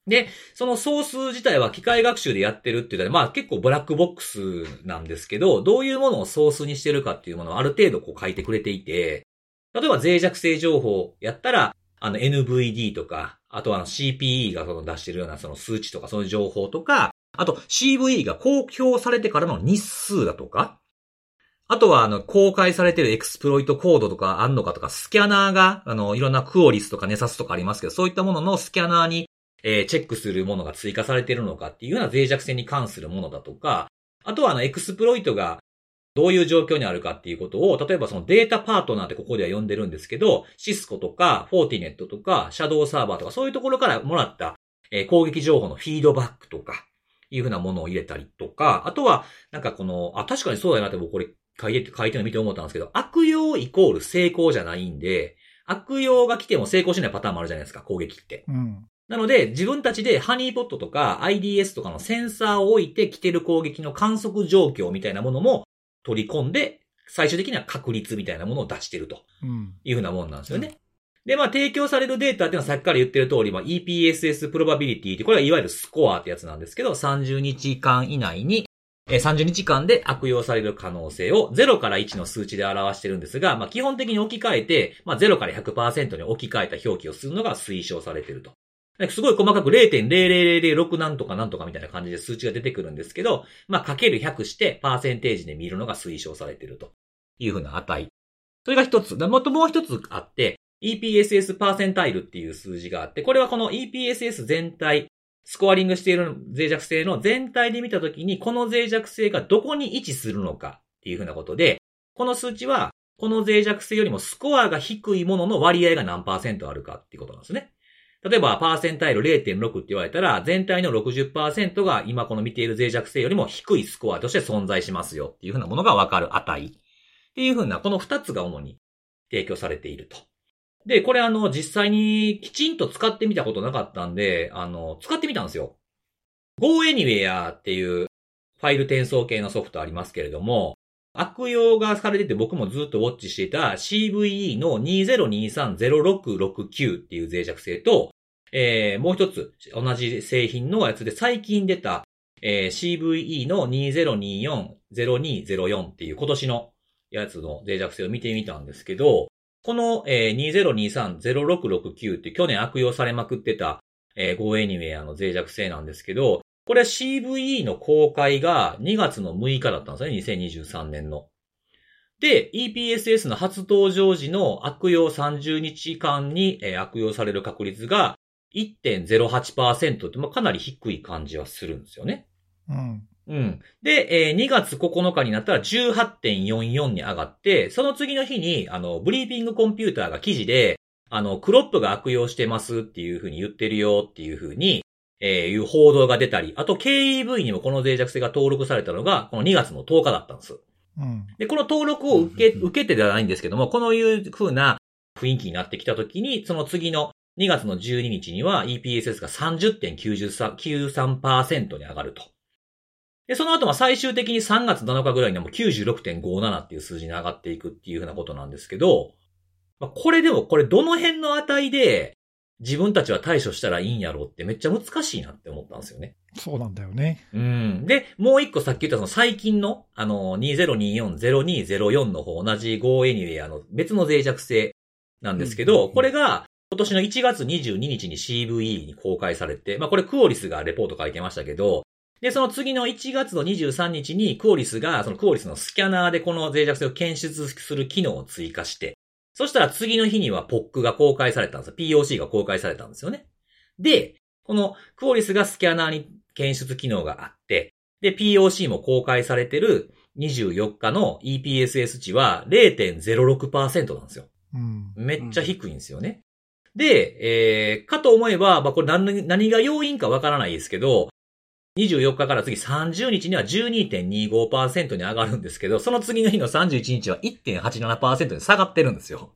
で、その総数自体は機械学習でやってるって言ったら、まあ結構ブラックボックスなんですけど、どういうものをソースにしてるかっていうものをある程度こう書いてくれていて、例えば脆弱性情報やったら、あの NVD とか、あとはあの CPE がその出してるようなその数値とかそういう情報とか、あと CVE が公表されてからの日数だとか、あとは、あの、公開されてるエクスプロイトコードとかあんのかとか、スキャナーが、あの、いろんな Qualys とか Nessus とかありますけど、そういったもののスキャナーに、えーチェックするものが追加されてるのかっていうような脆弱性に関するものだとか、あとは、あの、エクスプロイトがどういう状況にあるかっていうことを、例えばそのデータパートナーってここでは呼んでるんですけど、シスコとか、 Fortinet とか、 Shadowserver とか、そういうところからもらった、えー攻撃情報のフィードバックとか、いうふうなものを入れたりとか、あとは、なんかこの、あ、確かにそうだなって僕これ書いて、書いてるの見て思ったんですけど、悪用イコール成功じゃないんで、悪用が来ても成功しないパターンもあるじゃないですか、攻撃って。うん。なので、自分たちでハニーポットとか IDS とかのセンサーを置いて来てる攻撃の観測状況みたいなものも取り込んで、最終的には確率みたいなものを出してるとうん。いうふうなもんなんですよね。で、まあ、提供されるデータっていうのはさっきから言ってる通り、まあ、EPSS プロバビリティって、これはいわゆるスコアってやつなんですけど、30日間以内に、えー30日間で悪用される可能性を0から1の数値で表してるんですが、まあ、基本的に置き換えて、まあ、0から100%に置き換えた表記をするのが推奨されてると。すごい細かく0.00006なんとかなんとかみたいな感じで数値が出てくるんですけど、まあ、かける100して、パーセンテージで見るのが推奨されてるというふうな値。それが一つ。もっともう一つあって、EPSS パーセンタイルっていう数字があって、これはこの EPSS 全体、スコアリングしている脆弱性の全体で見たときに、この脆弱性がどこに位置するのかっていうふうなことで、この数値は、この脆弱性よりもスコアが低いものの割合が何パーセントあるかっていうことなんですね。例えば、パーセンタイル0.6って言われたら、全体の60%が今この見ている脆弱性よりも低いスコアとして存在しますよっていうふうなものがわかる値。っていうふうな、この2つが主に提供されていると。で、これあの、実際にきちんと使ってみたことなかったんで、あの、使ってみたんですよ。GoAnywhere っていうファイル転送系のソフトありますけれども、悪用がされてて僕もずっとウォッチしていた CVE の20230669っていう脆弱性と、えー、もう一つ同じ製品のやつで最近出た、えー、CVE の20240204っていう今年のやつの脆弱性を見てみたんですけど、この、えー、2023-0669って去年悪用されまくってた、えー、GoAnywhere の脆弱性なんですけど、これは CVE の公開が2月の6日だったんですね、2023年の。で、EPSS の初登場時の悪用30日間に、えー、悪用される確率が1.08%って、まあ、かなり低い感じはするんですよね。うん。うん。で、えー、2月9日になったら18.44に上がって、その次の日に、あの、ブリーピングコンピューターが記事で、あの、クロップが悪用してますっていう風に言ってるよっていう風に、えー、いう報道が出たり、あと KEV にもこの脆弱性が登録されたのが、この2月の10日だったんです。うん。で、この登録を受け、受けてではないんですけども、このいう風な雰囲気になってきたときに、その次の2月の12日には EPSS が30.93%に上がると。で、その後は最終的に3月7日ぐらいにはもう96.57っていう数字に上がっていくっていうふうなことなんですけど、まあ、これでも、これどの辺の値で自分たちは対処したらいいんやろうってめっちゃ難しいなって思ったんですよね。そうなんだよね。うん。で、もう一個さっき言ったその最近の、あの、2024-0204の方、同じ GoAnywhere の別の脆弱性なんですけど、うん、これが今年の1月22日に CVE に公開されて、まあこれクオリスがレポート書いてましたけど、で、その次の1月の23日にクオリスが、そのクオリスのスキャナーでこの脆弱性を検出する機能を追加して、そしたら次の日には POC が公開されたんですよ。POC が公開されたんですよね。で、このクオリスがスキャナーに検出機能があって、で、POC も公開されてる24日の EPSS 値は0.06%なんですよ。うん、めっちゃ低いんですよね。で、えー、かと思えば、まあ、これ何何が要因かわからないですけど、24日から次30日には12.25%に上がるんですけど、その次の日の31日は1.87%に下がってるんですよ。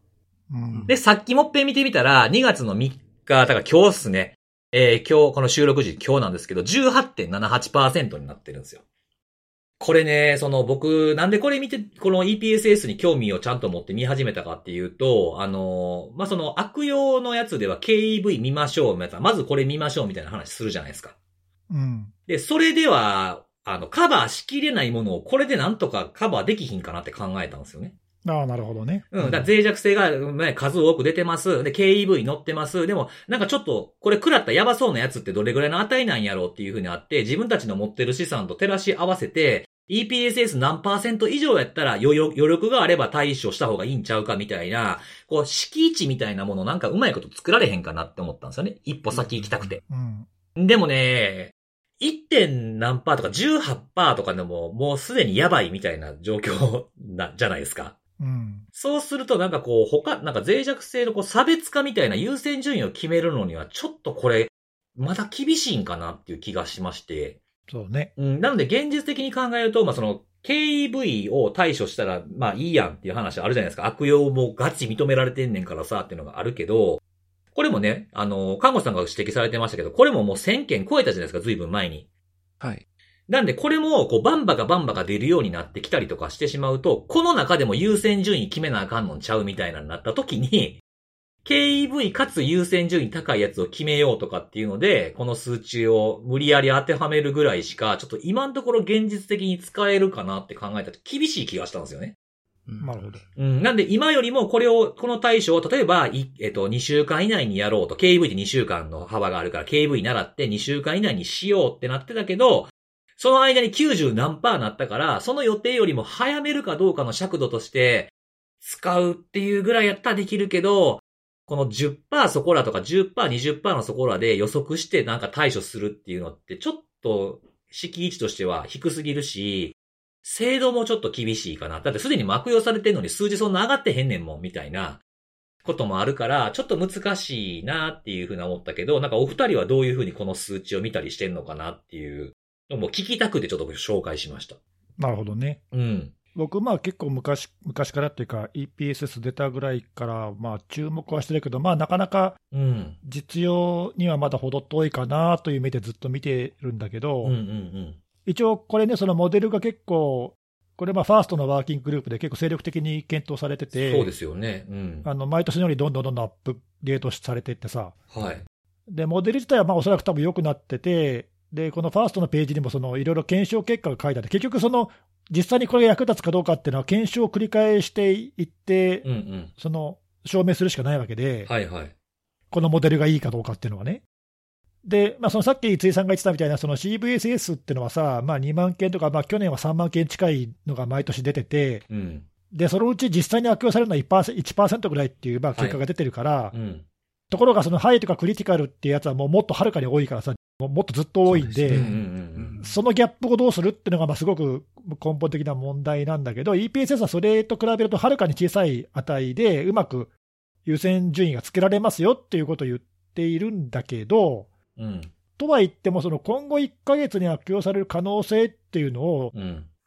うん、で、さっきもっぺん見てみたら、2月の3日、だから今日っすね。えー、今日、この収録時今日なんですけど、18.78%になってるんですよ。これね、その僕、なんでこれ見て、この EPSS に興味をちゃんと持って見始めたかっていうと、あの、まあ、その悪用のやつでは KEV 見ましょう、まずこれ見ましょうみたいな話するじゃないですか。うん。で、それでは、あの、カバーしきれないものをこれでなんとかカバーできひんかなって考えたんですよね。ああ、なるほどね。うん。だ脆弱性が、ね、数多く出てます。で、KEV 乗ってます。でも、なんかちょっと、これ食らったやばそうなやつってどれぐらいの値なんやろうっていうふうにあって、自分たちの持ってる資産と照らし合わせて、EPSS 何パーセント以上やったら余力があれば対処した方がいいんちゃうかみたいな、こう、敷地みたいなものなんかうまいこと作られへんかなって思ったんですよね。一歩先行きたくて。うん。でもね、1. 点何パーとか18パーとかでももうすでにやばいみたいな状況な、じゃないですか。うん。そうするとなんかこう他、なんか脆弱性のこう差別化みたいな優先順位を決めるのにはちょっとこれ、まだ厳しいんかなっていう気がしまして。そうね。うん。なので現実的に考えると、まあその、KEV を対処したら、まあいいやんっていう話あるじゃないですか。悪用もガチ認められてんねんからさっていうのがあるけど、これもね、あの、看護師さんが指摘されてましたけど、これももう1000件超えたじゃないですか、随分前に。はい。なんで、これも、こう、バンバがバンバが出るようになってきたりとかしてしまうと、この中でも優先順位決めなあかんのんちゃうみたいなになった時に、KEV かつ優先順位高いやつを決めようとかっていうので、この数値を無理やり当てはめるぐらいしか、ちょっと今のところ現実的に使えるかなって考えたと厳しい気がしたんですよね。なるほど。うん。なんで今よりもこれを、この対象を、例えば、い、えっと、2週間以内にやろうと、KV って2週間の幅があるから、KV 習って2週間以内にしようってなってたけど、その間に90何パーなったから、その予定よりも早めるかどうかの尺度として、使うっていうぐらいやったらできるけど、この10%そこらとか10%、20%のそこらで予測してなんか対処するっていうのってちょっと敷地としては低すぎるし、精度もちょっと厳しいかな。だってすでに悪用されてんのに数字そんな上がってへんねんもん、みたいなこともあるから、ちょっと難しいなっていうふうな思ったけど、なんかお二人はどういうふうにこの数値を見たりしてんのかなっていうのも聞きたくてちょっと紹介しました。なるほどね。うん。僕、まあ結構昔、昔からっていうか、EPSS 出たぐらいから、まあ注目はしてるけど、まあなかなか、実用にはまだ程遠いかなという目でずっと見てるんだけど、一応これね、そのモデルが結構、これまあファーストのワーキンググループで結構精力的に検討されてて、そうですよね。うん、あの毎年のようにどんどんどんどんアップデートされていってさ、はい。で、モデル自体はまあおそらく多分良くなってて、で、このファーストのページにもそのいろいろ検証結果が書いてあって、結局その実際にこれが役立つかどうかっていうのは、検証を繰り返していって、うんうん、その証明するしかないわけで、はいはい、このモデルがいいかどうかっていうのはね。で、まあ、そのさっき辻さんが言ってたみたいな、その CVSS っていうのはさ、まあ、2万件とか、まあ、去年は3万件近いのが毎年出てて、うん、で、そのうち実際に悪用されるのは 1%, 1ぐらいっていう、まあ、結果が出てるから、はいうん、ところがそのハイとかクリティカルっていうやつはもうもっとはるかに多いからさ、もっとずっと多いんで、そのギャップをどうするっていうのがまあすごく根本的な問題なんだけど、EPSS はそれと比べるとはるかに小さい値で、うまく優先順位がつけられますよっていうことを言っているんだけど、うん、とは言っても、その今後1ヶ月に悪用される可能性っていうのを、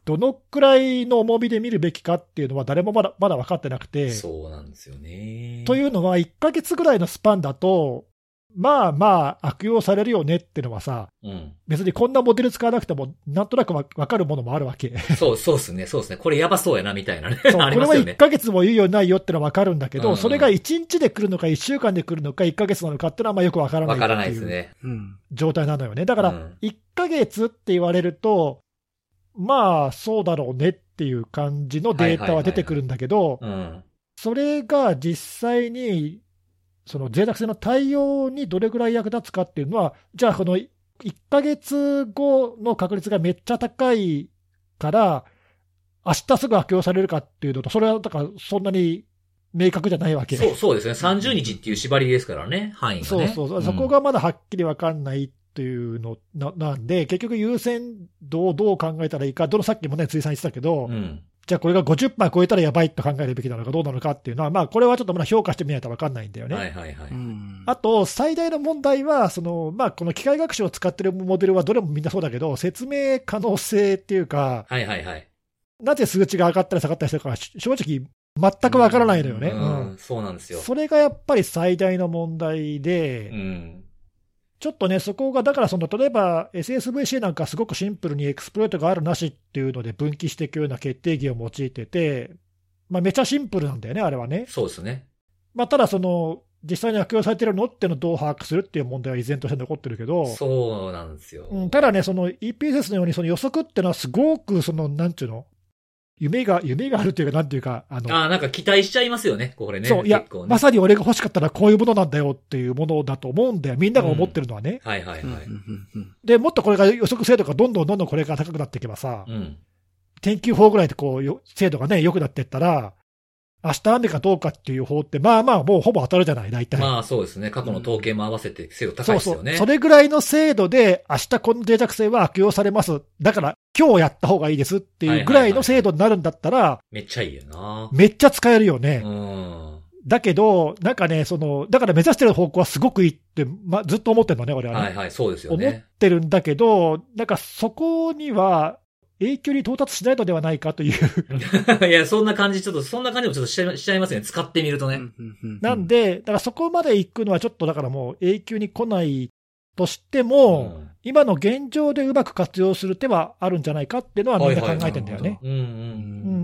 どのくらいの重みで見るべきかっていうのは、誰もまだまだ分かってなくて。そうなんですよね。というのは、1ヶ月ぐらいのスパンだと、まあまあ悪用されるよねっていうのはさ、うん、別にこんなモデル使わなくても、なんとなくわかるものもあるわけ。そう、そうですね、そうですね。これやばそうやな、みたいなね。そう、これは1ヶ月も言うようないよってのはわかるんだけど、うんうん、それが1日で来るのか、1週間で来るのか、1ヶ月なのかっていうのはまあよくわからない。わからないですね。状態なのよね。だから、1ヶ月って言われると、まあ、そうだろうねっていう感じのデータは出てくるんだけど、それが実際にその脆弱性の対応にどれぐらい役立つかっていうのは、じゃあ、この1ヶ月後の確率がめっちゃ高いから、明日すぐ悪用されるかっていうのと、それはだからそんなに明確じゃないわけ。そうそうですね、30日っていう縛りですからね、範囲が、ね、そうそうそう、うん、そこがまだはっきり分かんないっていうのななんで、結局、優先度をどう考えたらいいか、どのさっきもね、辻さん言ってたけど、うんじゃあこれが50%超えたらやばいと考えるべきなのかどうなのかっていうのは、まあこれはちょっとまだ評価してみないと分かんないんだよね。はいはいはい。あと、最大の問題は、その、まあこの機械学習を使ってるモデルはどれもみんなそうだけど、説明可能性っていうか、はいはいはい。なぜ数値が上がったり下がったりしてるか、正直全く分からないのよね。うん、うん、そうなんですよ。それがやっぱり最大の問題で、うんちょっとね、そこが、だからその、例えば SSVC なんかすごくシンプルにエクスプロイトがあるなしっていうので分岐していくような決定義を用いてて、まあ、めちゃシンプルなんだよね、あれはね。そうですね。まあ、ただ、その、実際に悪用されてるのっていうのをどう把握するっていう問題は依然として残ってるけど、そうなんですよ。うん、ただね、その EPSS のようにその予測っていうのはすごく、その、なんちゅうの、夢が、夢があるっていうか、なんていうか、あの。あなんか期待しちゃいますよね、これね。そう、いや、ね、まさに俺が欲しかったらこういうものなんだよっていうものだと思うんだよ。みんなが思ってるのはね。うん、はいはいはい。で、もっとこれが予測精度がどんどんどんどんこれが高くなっていけばさ、うん、天気予報ぐらいでこう、精度がね、良くなっていったら、明日雨かどうかっていう方って、まあまあもうほぼ当たるじゃない、大体。まあそうですね。過去の統計も合わせて精度高いですよね。そうそう。それぐらいの精度で、明日この脆弱性は悪用されます。だから今日やった方がいいですっていうぐらいの精度になるんだったら、はいはいはい、めっちゃいいよな。めっちゃ使えるよね。うん。だけど、なんかね、その、だから目指してる方向はすごくいいって、ま、ずっと思ってるのね、俺はね。はいはい、そうですよね。思ってるんだけど、なんかそこには、永久に到達しないのではないかという。いや、そんな感じ、ちょっと、そんな感じもちょっとしちゃいしちゃいますね。使ってみるとね。なんで、だからそこまで行くのはちょっとだからもう永久に来ないとしても、うん、今の現状でうまく活用する手はあるんじゃないかっていうのはみんな考えてんだよね。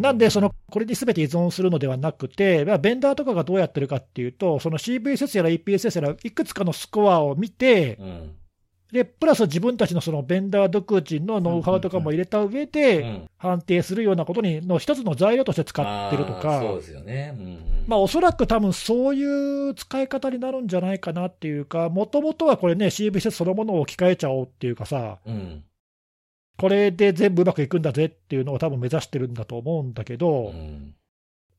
なんで、その、これにすべて依存するのではなくて、ベンダーとかがどうやってるかっていうと、その CVSS やら EPSS やらいくつかのスコアを見て、うんで、プラス自分たちのそのベンダー独自のノウハウとかも入れた上で、判定するようなことにの一つの材料として使ってるとか、そうですよね。うんうん、まあおそらく多分そういう使い方になるんじゃないかなっていうか、もともとはこれね、CVC そのものを置き換えちゃおうっていうかさ、うん、これで全部うまくいくんだぜっていうのを多分目指してるんだと思うんだけど、うん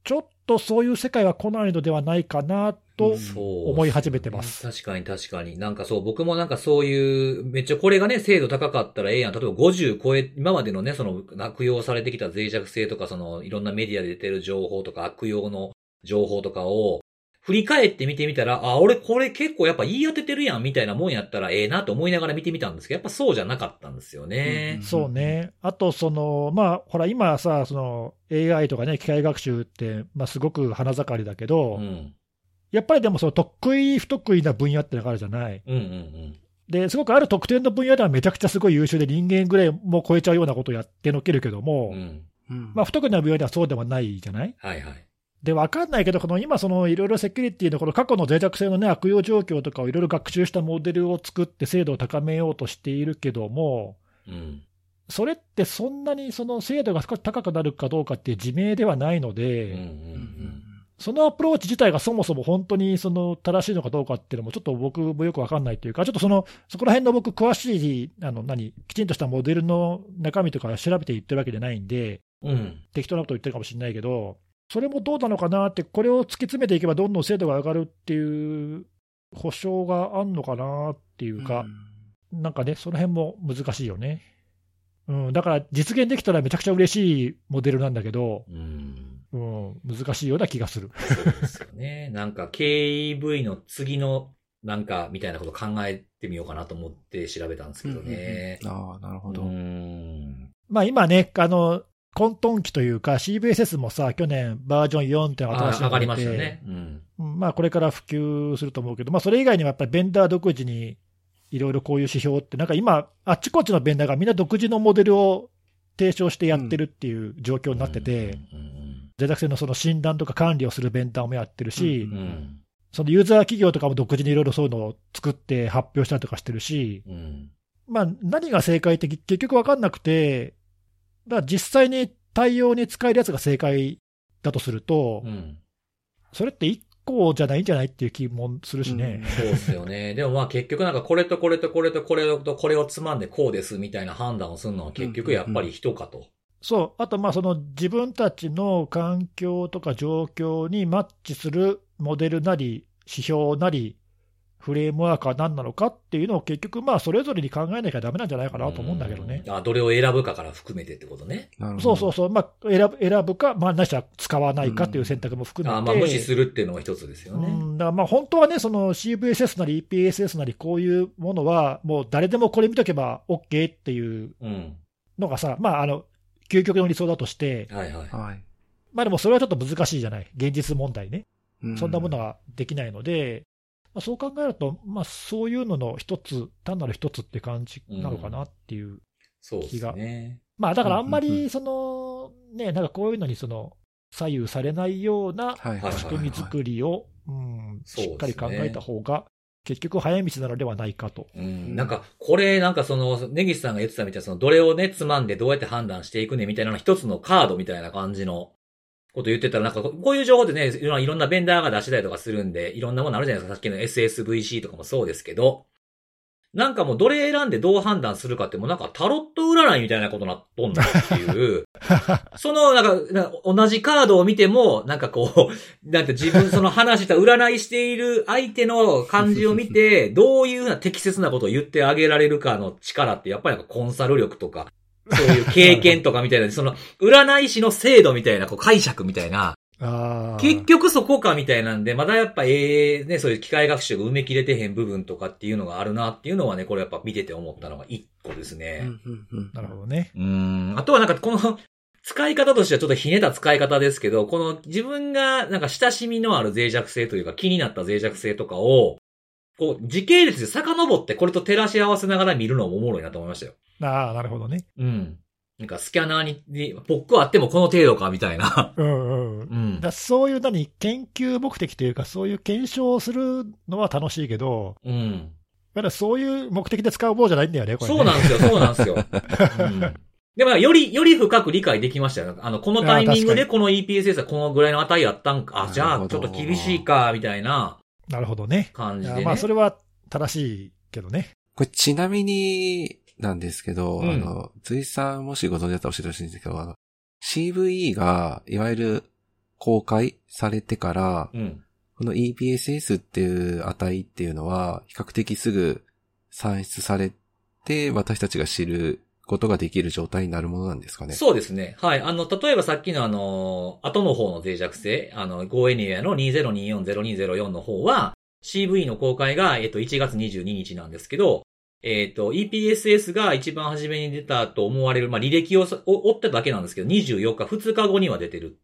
ちょっとそういう世界は来ないのではないかなと、思い始めてます確かに確かに。なんかそう、僕もなんかそういう、めっちゃこれがね、精度高かったらええやん。例えば50超え、今までのね、その悪用されてきた脆弱性とか、そのいろんなメディアで出てる情報とか悪用の情報とかを、振り返って見てみたら、あ、俺これ結構やっぱ言い当ててるやんみたいなもんやったらええなと思いながら見てみたんですけど、やっぱそうじゃなかったんですよね。うんそうね。あと、その、まあ、ほら、今さ、その AI とかね、機械学習って、まあ、すごく花盛りだけど、うん。やっぱりでも、その得意、不得意な分野ってのがあるじゃない。うんうんうん。で、すごくある特定の分野ではめちゃくちゃすごい優秀で、人間ぐらいも超えちゃうようなことをやってのけるけども、うん。うんまあ、不得意な分野ではそうではないじゃないはいはい。で、わかんないけど、この今、そのいろいろセキュリティのこの過去の脆弱性のね、悪用状況とかをいろいろ学習したモデルを作って精度を高めようとしているけども、うん。それってそんなにその精度が少し高くなるかどうかっていう自明ではないのうんうんで、うん。そのアプローチ自体がそもそも本当にその正しいのかどうかっていうのも、ちょっと僕もよくわかんないというか、ちょっとそのそこら辺の僕、詳しい、あの何、きちんとしたモデルの中身とか調べて言ってるわけじゃないんで、うん。適当なこと言ってるかもしれないけど、それもどうなのかなって、これを突き詰めていけば、どんどん精度が上がるっていう保証があんのかなっていうか、なんかね、その辺も難しいよね。うん、だから実現できたらめちゃくちゃ嬉しいモデルなんだけど、うん。うん、難しいような気がする。そうですよね。なんか KEV の次のなんかみたいなこと考えてみようかなと思って調べたんですけどね。ああ、なるほど。うん。まあ今ね、あの、混沌期というか CVSS もさ、去年バージョン4って新しいのが上がりましたね。うん。うんまあこれから普及すると思うけど、まあそれ以外にもやっぱりベンダー独自にいろいろこういう指標って、なんか今、あっちこっちのベンダーがみんな独自のモデルを提唱してやってるっていう状況になってて、うん脆弱性のその診断とか管理をするベンダーもやってるし、うんうん。うん。そのユーザー企業とかも独自にいろいろそういうのを作って発表したりとかしてるし、うん。まあ、何が正解って結局分かんなくて、だから実際に対応に使えるやつが正解だとすると、うん。それって1個じゃないんじゃないっていう気もするしね。そうですよね。でもまあ結局なんかこれとこれとこれとこれとこれをつまんでこうですみたいな判断をするのは結局やっぱり人かと。そう、あとまあその自分たちの環境とか状況にマッチするモデルなり、指標なり、フレームワークは何なのかっていうのを結局、まあそれぞれに考えなきゃだめなんじゃないかなと思うんだけどね。うん。あ、どれを選ぶかから含めてってことね。そうそうそう、まあ、選ぶ選ぶか、まあ、なしは使わないかっていう選択も含めて、あまあ無視するっていうのが一つですよね。うん、だからまあ本当はね、その CVSS なり EPSS なり、こういうものは、もう誰でもこれ見とけば OK っていううん。のがさ、まあ、あの究極の理想だとして、はいはい。はい。まあでもそれはちょっと難しいじゃない、現実問題ね、うそんなものはできないので、まあ、そう考えると、まあ、そういうのの一つ、単なる一つって感じなのかなっていう、そうですね。まあだからあんまうんうんうりその、ね、なんかこういうのにその左右されないような仕組み作りを、しっかり考えた方が、結局早道なのではないかと。うん。なんか、これ、なんかその、ネギスさんが言ってたみたいな、その、どれをね、つまんでどうやって判断していくね、みたいなの一つのカードみたいな感じのこと言ってたら、なんか、こういう情報ってね、いろんなベンダーが出したりとかするんで、いろんなものあるじゃないですか。さっきの SSVC とかもそうですけど、なんかもうどれ選んでどう判断するかってもうなんかタロット占いみたいなことなっとんだっていう、そのなんか、な同じカードを見ても、なんかこう、なんて自分その話した占いしている相手の感じを見て、どういうふうな適切なことを言ってあげられるかの力ってやっぱりなんかコンサル力とか、そういう経験とかみたいな、その占い師の制度みたいなこう解釈みたいな、結局そこかみたいなんで、まだやっぱええね、そういう機械学習が埋め切れてへん部分とかっていうのがあるなっていうのはね、これやっぱ見てて思ったのが一個ですうね。んうんうんなるほどね。うーん。あとはなんかこの、使い方としてはちょっとひねった使い方ですけど、この自分がなんか親しみのある脆弱性というか気になった脆弱性とかを、こう時系列で遡ってこれと照らし合わせながら見るのもおもろいなと思いましたよ。ああ、なるほどね。うん。なんかスキャナーに、にポックあってもこの程度かみたいな。うんうん。うん。だそういう何、研究目的というか、そういう検証をするのは楽しいけど、うん。まだそういう目的で使う棒じゃないんだよね、これね。そうなんですよ、そうなんですよ。うんでも、より、より深く理解できましたよ。あの、このタイミングであこの EPSS はこのぐらいの値やったんか。あ、じゃあ、ちょっと厳しいか、みたいななるほどね。感じで、ね。まあ、それは正しいけどね。これちなみになんですけど、うんあの、随さんもしご存知だったら教えてほしいんですけど、あの、CVE が、いわゆる公開されてから、うん。この EPSS っていう値っていうのは、比較的すぐ算出されて、私たちが知ることができる状態になるものなんですかね？そうですね。はい。あの、例えばさっきのあの、後の方の脆弱性、あの、GoAnywhere の2024-0204の方は、CV の公開が、えっと、1月22日なんですけど、えっと、EPSS が一番初めに出たと思われる、まあ、履歴を追っただけなんですけど、24日、2日後には出てる。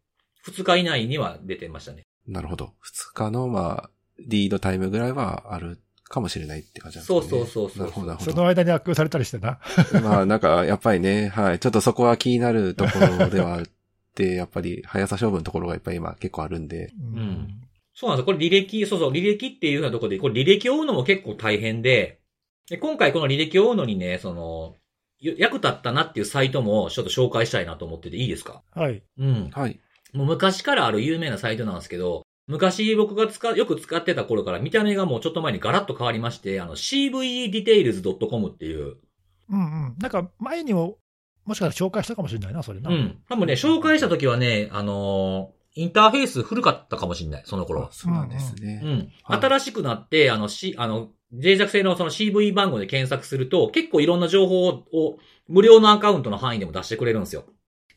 2日以内には出てましたね。なるほど。2日の、まあ、リードタイムぐらいはあるかもしれないって感じなんですね。そうそうそうそうなるほど、そど。の間に悪用されたりしてな。まあなんか、やっぱりね、はい。ちょっとそこは気になるところではあって、やっぱり速さ勝負のところがやっぱり今結構あるんで。うんそうなんですよ。これ履歴、そうそう、履歴っていうようなところで、これ履歴を追うのも結構大変で、で今回この履歴を追うのにね、その、よ役立ったなっていうサイトもちょっと紹介したいなと思ってていいですか？はい。うん。はい。もう昔からある有名なサイトなんですけど、昔僕が使う、よく使ってた頃から見た目がもうちょっと前にガラッと変わりまして、あの cvedetails.com っていう、うんうん。なんか前にも、もしかしたら紹介したかもしれないな、それな。うん。多分ね、紹介した時はね、あのーインターフェース古かったかもしれない、その頃あ。そうなんですね。うん。はい新しくなって、あの、し、あの、脆弱性のその CV 番号で検索すると、結構いろんな情報を無料のアカウントの範囲でも出してくれるんですよ。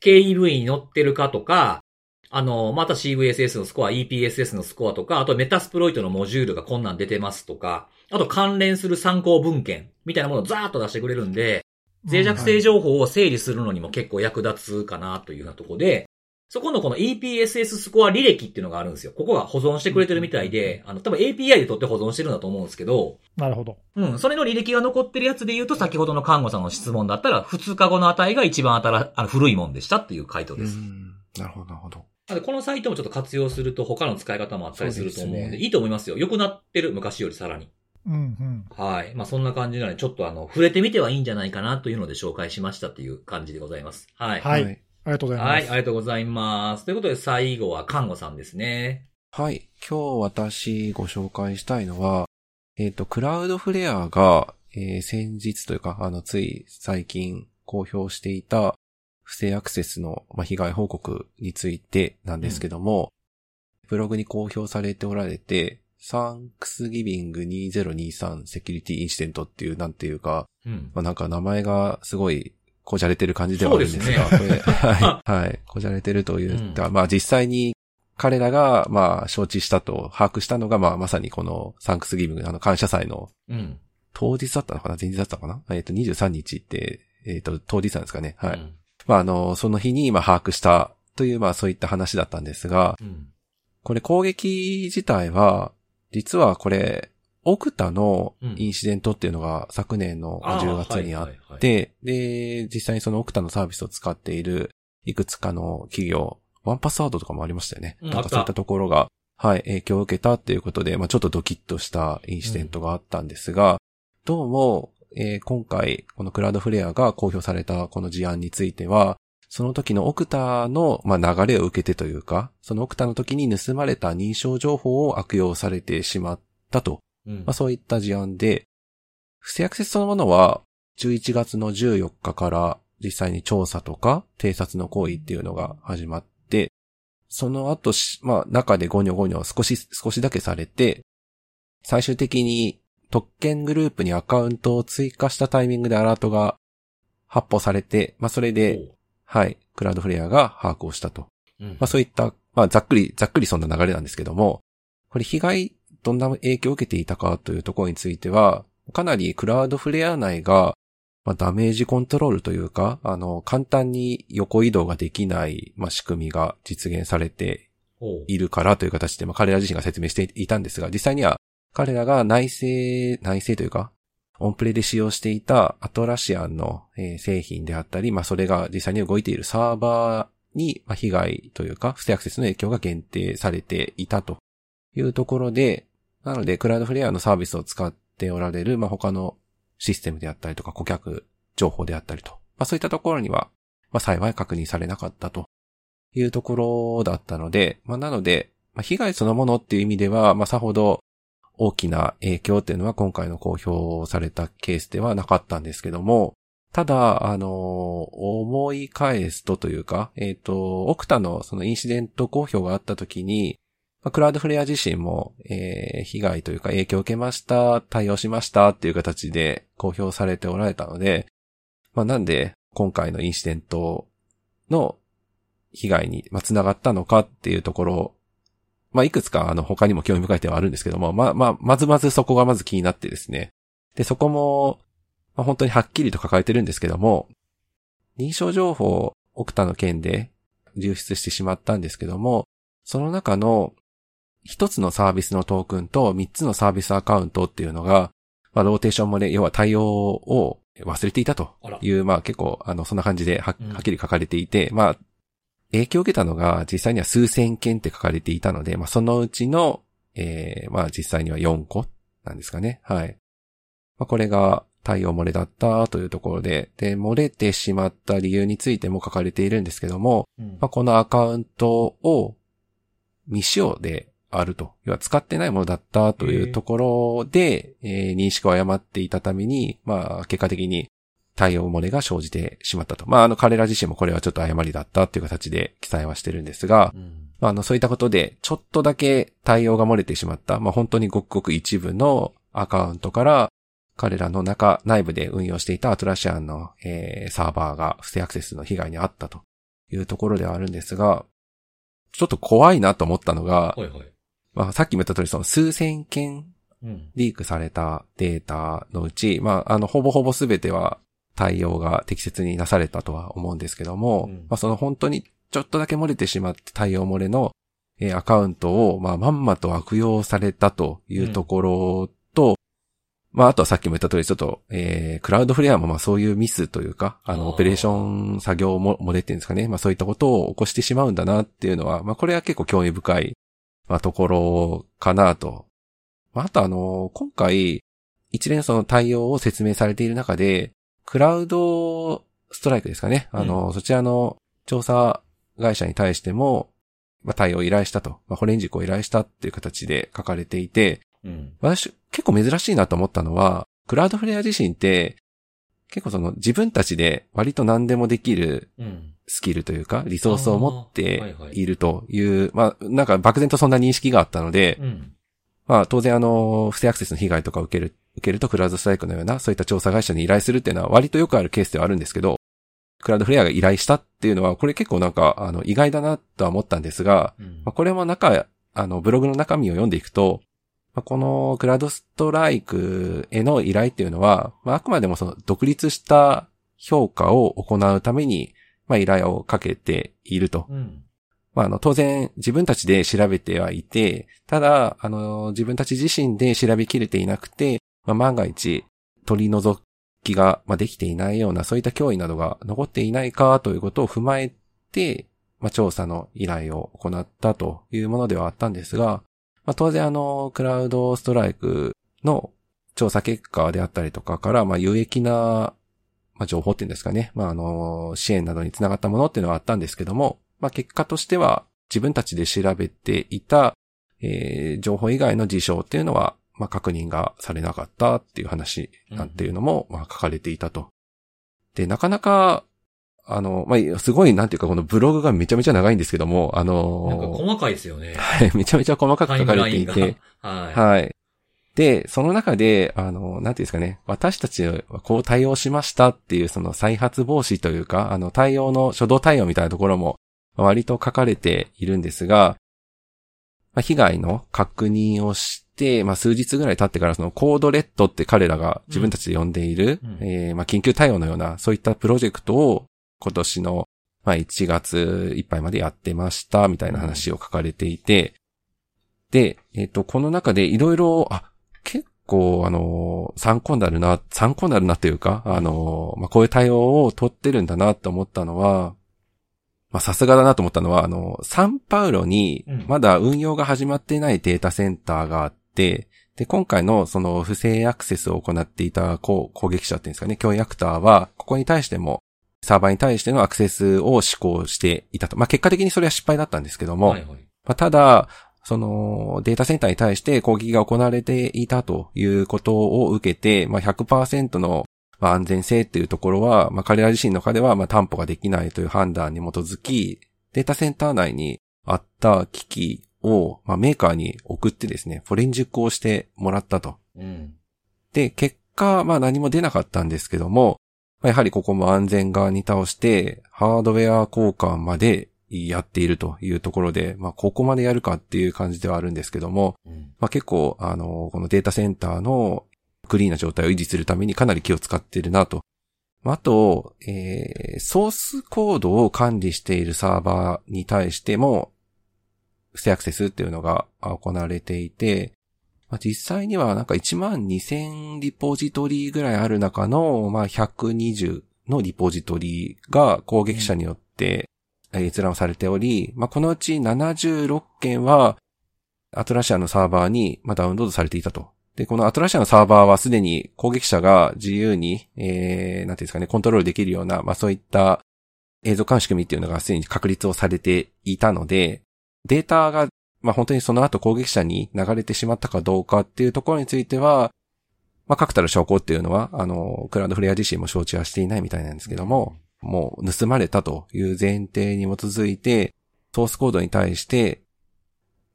KEV に載ってるかとか、あの、また CVSS のスコア、EPSS のスコアとか、あとメタスプロイトのモジュールがこんなん出てますとか、あと関連する参考文献みたいなものをザーッと出してくれるんで、脆弱性情報を整理するのにも結構役立つかなというようなとこで、そこのこの EPSS スコア履歴っていうのがあるんですよ。ここが保存してくれてるみたいで、あの、多分 API で取って保存してるんだと思うんですけど、なるほど。うん、それの履歴が残ってるやつで言うと、先ほどの看護さんの質問だったら、2日後の値が一番新あの古いもんでしたっていう回答うです。ん。なるほど、なるほど。なので、このサイトもちょっと活用すると他の使い方もあったりすると思うんで、ですねいいと思いますよ。良くなってる、昔よりさらに。うんうん。はい。まあ、そんな感じなので、ちょっとあの、触れてみてはいいんじゃないかなというので紹介しましたっていう感じでございます。はい。はいありがとうございます。はい、ありがとうございます。ということで、最後は看護さんですね。はい。今日私ご紹介したいのは、えっ、と、クラウドフレアが、えー先日というか、あの、つい最近公表していた不正アクセスの、まあ、被害報告についてなんですけども、ブログに公表されておられて、サンクスギビング2023セキュリティインシデントっていう、なんていうか、うん。まあ、なんか名前がすごいこじゃれてる感じではあるんですが、すこれ、はい、はい、こじゃれてるというか、まあ実際に彼らが、まあ承知したと把握したのが、まあまさにこのサンクスギビング、あの感謝祭のうん。当日だったのかな？前日だったのかな？えっ、と、23日って、えっ、と、当日なんですかね。はい。うんまああの、その日に、まあ把握したという、まあそういった話だったんですが、うん。これ攻撃自体は、実はこれ、オクタのインシデントっていうのが昨年のあー10月にあっはいはいはい。で、で、実際にそのオクタのサービスを使っているいくつかの企業、ワンパスワードとかもありましたよね。なんかそういった。ところが、はい、影響を受けたっていうことで、まあちょっとドキッとしたインシデントがあったんですが、どうも、えー今回、このクラウドフレアが公表されたこの事案については、その時のオクタの、まあ、流れを受けてというか、そのオクタの時に盗まれた認証情報を悪用されてしまったとうん。まあ、そういった事案で、不正アクセスそのものは、11月の14日から実際に調査とか偵察の行為っていうのが始まって、その後し、まあ、中でゴニョゴニョ少し、少しだけされて、最終的に特権グループにアカウントを追加したタイミングでアラートが発報されて、まあ、それで、はい、クラウドフレアが把握をしたと。うん。まあそういった、まあざっくり、ざっくりそんな流れなんですけども、これ被害、どんな影響を受けていたかというところについては、かなりクラウドフレア内が、まあ、ダメージコントロールというか、あの、簡単に横移動ができない、まあ、仕組みが実現されているからという形で、まあ、彼ら自身が説明していたんですが、実際には彼らが内製、内製というか、オンプレで使用していたアトラシアンの、えー製品であったり、まあ、それが実際に動いているサーバーに、まあ、被害というか、不正アクセスの影響が限定されていたというところで、なので、クラウドフレアのサービスを使っておられる、まあ、他のシステムであったりとか、顧客情報であったりと、まあ、そういったところには、まあ、幸い確認されなかったというところだったので、まあ、なので、まあ、被害そのものっていう意味では、まあ、さほど大きな影響っていうのは今回の公表されたケースではなかったんですけども、ただ、あの、思い返すとというか、えっ、と、オクタのそのインシデント公表があった時に、まあクラウドフレア自身も、えー被害というか影響を受けました、対応しましたっていう形で公表されておられたので、まあなんで今回のインシデントの被害に、まあ、繋がったのかっていうところ、まあいくつかあの他にも興味深い点はあるんですけども、まあまあ、まずまずそこがまず気になってですね。で、そこも、まあ、本当にはっきりと書かれてるんですけども、認証情報をオクタの件で流出してしまったんですけども、その中の一つのサービスのトークンと三つのサービスアカウントっていうのが、まあ、ローテーションもね、要は対応を忘れていたと。いう、まあ結構、あの、そんな感じではうんはっきり書かれていて、まあ、影響を受けたのが実際には数千件って書かれていたので、まあそのうちの、えー、まあ実際には4個なんですかね。はい。まあこれが対応漏れだったというところで、で、漏れてしまった理由についても書かれているんですけども、うんまあこのアカウントを未使用であると。要は使ってないものだったというところで、えー認識を誤っていたために、まあ結果的に対応漏れが生じてしまったと。まああの彼ら自身もこれはちょっと誤りだったっていう形で記載はしてるんですが、うんまああのそういったことでちょっとだけ対応が漏れてしまった。まあ本当にごくごく一部のアカウントから彼らの中、内部で運用していたアトラシアンの、えーサーバーが不正アクセスの被害に遭ったというところではあるんですが、ちょっと怖いなと思ったのが、はいはい。まあ、さっきも言った通りその数千件うん。リークされたデータのうち、まあ、あの、ほぼほぼすべては対応が適切になされたとは思うんですけども、うんまあ、その本当にちょっとだけ漏れてしまって対応漏れの、えーアカウントを、まあ、まんまと悪用されたというところと、まあ、あとはさっきも言った通り、ちょっと、えー、クラウドフレアもまあそういうミスというか、あの、オペレーション作業も、漏れっていうんですかね。まあそういったことを起こしてしまうんだなっていうのは、まあこれは結構興味深い、まあところかなと。まああとあの、今回、一連その対応を説明されている中で、クラウドストライクですかね。あの、そちらの調査会社に対しても、まあ対応を依頼したと。まあ保連軸を依頼したっていう形で書かれていて、うん。私、結構珍しいなと思ったのは、クラウドフレア自身って、結構その自分たちで割と何でもできるうん。スキルというか、リソースを持っあーはいてはいいるという、まあ、なんか漠然とそんな認識があったので、うん。まあ当然あの、不正アクセスの被害とかを受ける、受けるとクラウドストライクのような、そういった調査会社に依頼するっていうのは割とよくあるケースではあるんですけど、クラウドフレアが依頼したっていうのは、これ結構なんか、あの、意外だなとは思ったんですが、うんまあ、これも中、あの、ブログの中身を読んでいくと、まあ、このクラウドストライクへの依頼っていうのは、まあ、あくまでもその独立した評価を行うために、まあ、依頼をかけていると。うん。まあ、あの、当然自分たちで調べてはいて、ただ、あの、自分たち自身で調べきれていなくて、まあ、万が一取り除きが、まあ、できていないような、そういった脅威などが残っていないかということを踏まえて、まあ、調査の依頼を行ったというものではあったんですが、まあ、当然あの、クラウドストライクの調査結果であったりとかから、まあ、有益な、まあ、情報っていうんですかね。まあ、あの、支援などにつながったものっていうのはあったんですけども、まあ、結果としては自分たちで調べていた、えー情報以外の事象っていうのは、まあ、確認がされなかったっていう話なんていうのも、まあ、書かれていたと。で、なかなか、あの、まあ、すごい、なんていうか、このブログがめちゃめちゃ長いんですけども、あなんかの、細かいですよね。はい、めちゃめちゃ細かく書かれ。ていて、はい。はい。で、その中で、あの、なんていうんですかね、私たちはこう対応しましたっていう、その再発防止というか、あの、対応の初動対応みたいなところも、まあ割と書かれているんですが、まあ、被害の確認をして、まあ、数日ぐらい経ってから、そのコードレッドって彼らが自分たちで呼んでいる、うんえーまあ、緊急対応のような、そういったプロジェクトを今年の、まあ、1月いっぱいまでやってました、みたいな話を書かれていて、で、えっ、と、この中でいろいろ、あ、結構、あの、参考になるな、参考になるなというか、あの、まあ、こういう対応を取ってるんだなと思ったのは、まあ、さすがだなと思ったのは、あの、サンパウロにうん、まだ運用が始まっていないデータセンターがあって、で、今回のその不正アクセスを行っていた攻撃者っていうんですかね、脅威アクターは、ここに対しても、サーバーに対してのアクセスを施行していたと。まあ、結果的にそれは失敗だったんですけども、はいはい。まあ、ただ、そのデータセンターに対して攻撃が行われていたということを受けて、まあ、100%のまあ、安全性っていうところは、まあ、彼ら自身の中では、まあ、担保ができないという判断に基づき、データセンター内にあった機器を、まあ、メーカーに送ってですね、フォレンジックをしてもらったと。うん。で、結果、まあ何も出なかったんですけども、やはりここも安全側に倒して、ハードウェア交換までやっているというところで、まあここまでやるかっていう感じではあるんですけども、うん、まあ結構、あの、このデータセンターのクリーンな状態を維持するためにかなり気を使っているなと。あと、えー、ソースコードを管理しているサーバーに対しても、不正アクセスっていうのが行われていて、まあ、実際にはなんか1万2000リポジトリぐらいある中の、まあ、120のリポジトリが攻撃者によって閲覧されており、まあ、このうち76件はアトラシアのサーバーに、まダウンロードされていたと。で、このアトラシアのサーバーはすでに攻撃者が自由に、えー、なんていうんですかね、コントロールできるような、まあそういった映像監視組っていうのがすでに確立をされていたので、データがまあ本当にその後攻撃者に流れてしまったかどうかっていうところについては、まあ確たる証拠っていうのは、あの、クラウドフレア自身も承知はしていないみたいなんですけども、もう盗まれたという前提に基づいて、ソースコードに対して、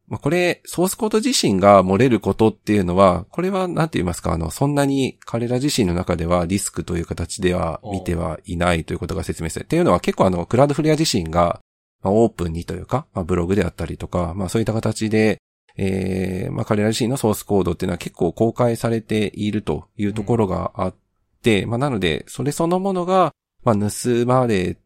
まあこれ、ソースコード自身が漏れることっていうのは、これは何て言いますか、あの、そんなに彼ら自身の中ではリスクという形では見てはいないということが説明されっていうのは結構あの、クラウドフレア自身がまあ、オープンにというか、まあ、ブログであったりとか、まあ、そういった形で、ええー、まあ、彼ら自身のソースコードっていうのは結構公開されているというところがあって、うん、まあ、なので、それそのものが、まあ、盗まれ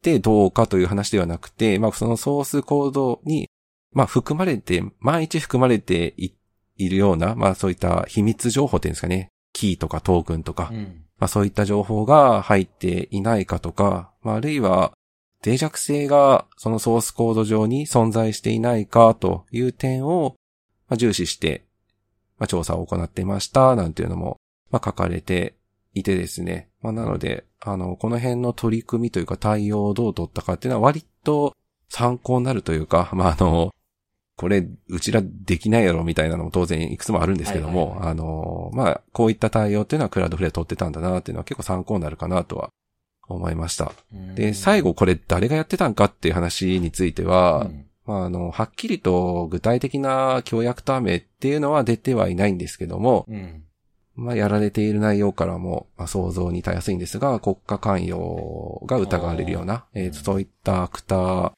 てどうかという話ではなくて、まあ、そのソースコードに、まあ、含まれて、毎日含まれているような、まあ、そういった秘密情報っていうんですかね、キーとかトークンとか、うん、まあ、そういった情報が入っていないかとか、まあ、あるいは、脆弱性がそのソースコード上に存在していないかという点を重視して、まあ、調査を行っていました、なんていうのも、まあ、書かれていてですね。まあ、なので、あの、この辺の取り組みというか対応をどう取ったかっていうのは割と参考になるというか、まあ、あの、これ、うちらできないやろみたいなのも当然いくつもあるんですけども、あの、まあ、こういった対応っていうのはクラウドフレア取ってたんだなっていうのは結構参考になるかなとは思いました。で、最後これ誰がやってたんかっていう話については、うん、まあ、あの、はっきりと具体的な協約ター名っていうのは出てはいないんですけども、うん、まあ、やられている内容からも、まあ、想像にたやすいんですが、国家関与が疑われるような、えー、そういったアクター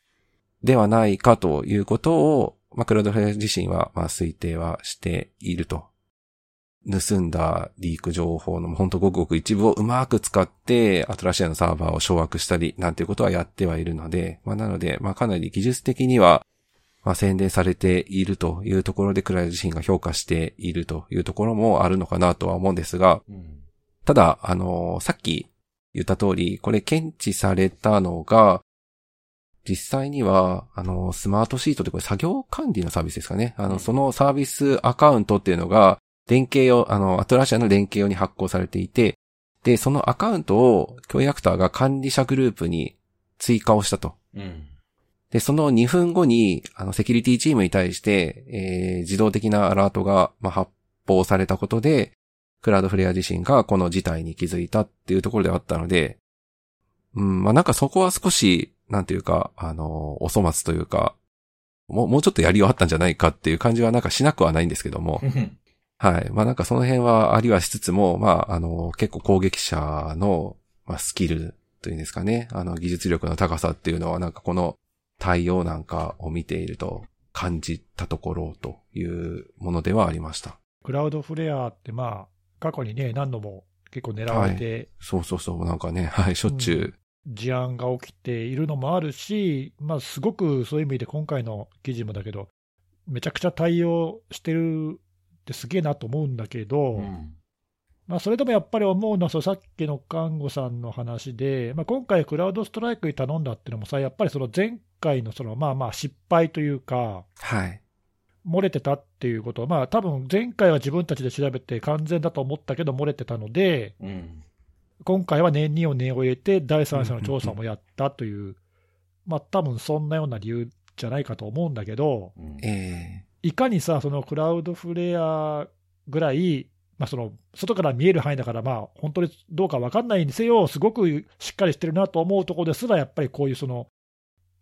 ではないかということを、まあ、クラウドフレア自身は、まあ、推定はしていると盗んだリーク情報のほんとごくごく一部をうまく使って、アトラシアのサーバーを掌握したり、なんていうことはやってはいるので、まあなので、まあかなり技術的には、まあ宣伝されているというところで、クライ自身が評価しているというところもあるのかなとは思うんですが、ただ、あの、さっき言った通り、これ検知されたのが、実際には、あの、スマートシートってこれ作業管理のサービスですかね。あの、そのサービスアカウントっていうのが、連携用、あの、アトラシアの連携用に発行されていて、で、そのアカウントを、教育アクターが管理者グループに追加をしたと。うん、で、その2分後に、あの、セキュリティチームに対して、えー、自動的なアラートが、まあ、発報されたことで、クラウドフレア自身がこの事態に気づいたっていうところであったので、うん、まあ、なんかそこは少し、なんていうか、あの、お粗末というか、もう、もうちょっとやりようあったんじゃないかっていう感じはなんかしなくはないんですけども。はい。まあなんかその辺はありはしつつも、まああの、結構攻撃者の、まあ、スキルというんですかね、あの技術力の高さっていうのはなんかこの対応なんかを見ていると感じたところというものではありました。クラウドフレアってまあ過去にね、何度も結構狙われて、はい、そうそうそう、なんかね、はい、しょっちゅう、うん。事案が起きているのもあるし、まあ、すごくそういう意味で今回の記事もだけど、めちゃくちゃ対応してるってすげえなと思うんだけど、うん、まあ、それでもやっぱり思うのは、さっきの看護さんの話で、まあ、今回、クラウドストライクに頼んだっていうのもさ、やっぱりその前回のそのまあまあ失敗というか、はい、漏れてたっていうこと。は、まあ多分前回は自分たちで調べて完全だと思ったけど、漏れてたので、うん、今回は年2を念を入れて、第三者の調査もやったという、まあ多分そんなような理由じゃないかと思うんだけど、えいかにさ、そのクラウドフレアぐらいまあ、その外から見える範囲だから、まあ、本当にどうか分かんないにせよ、すごくしっかりしてるなと思うところですら、やっぱりこういうその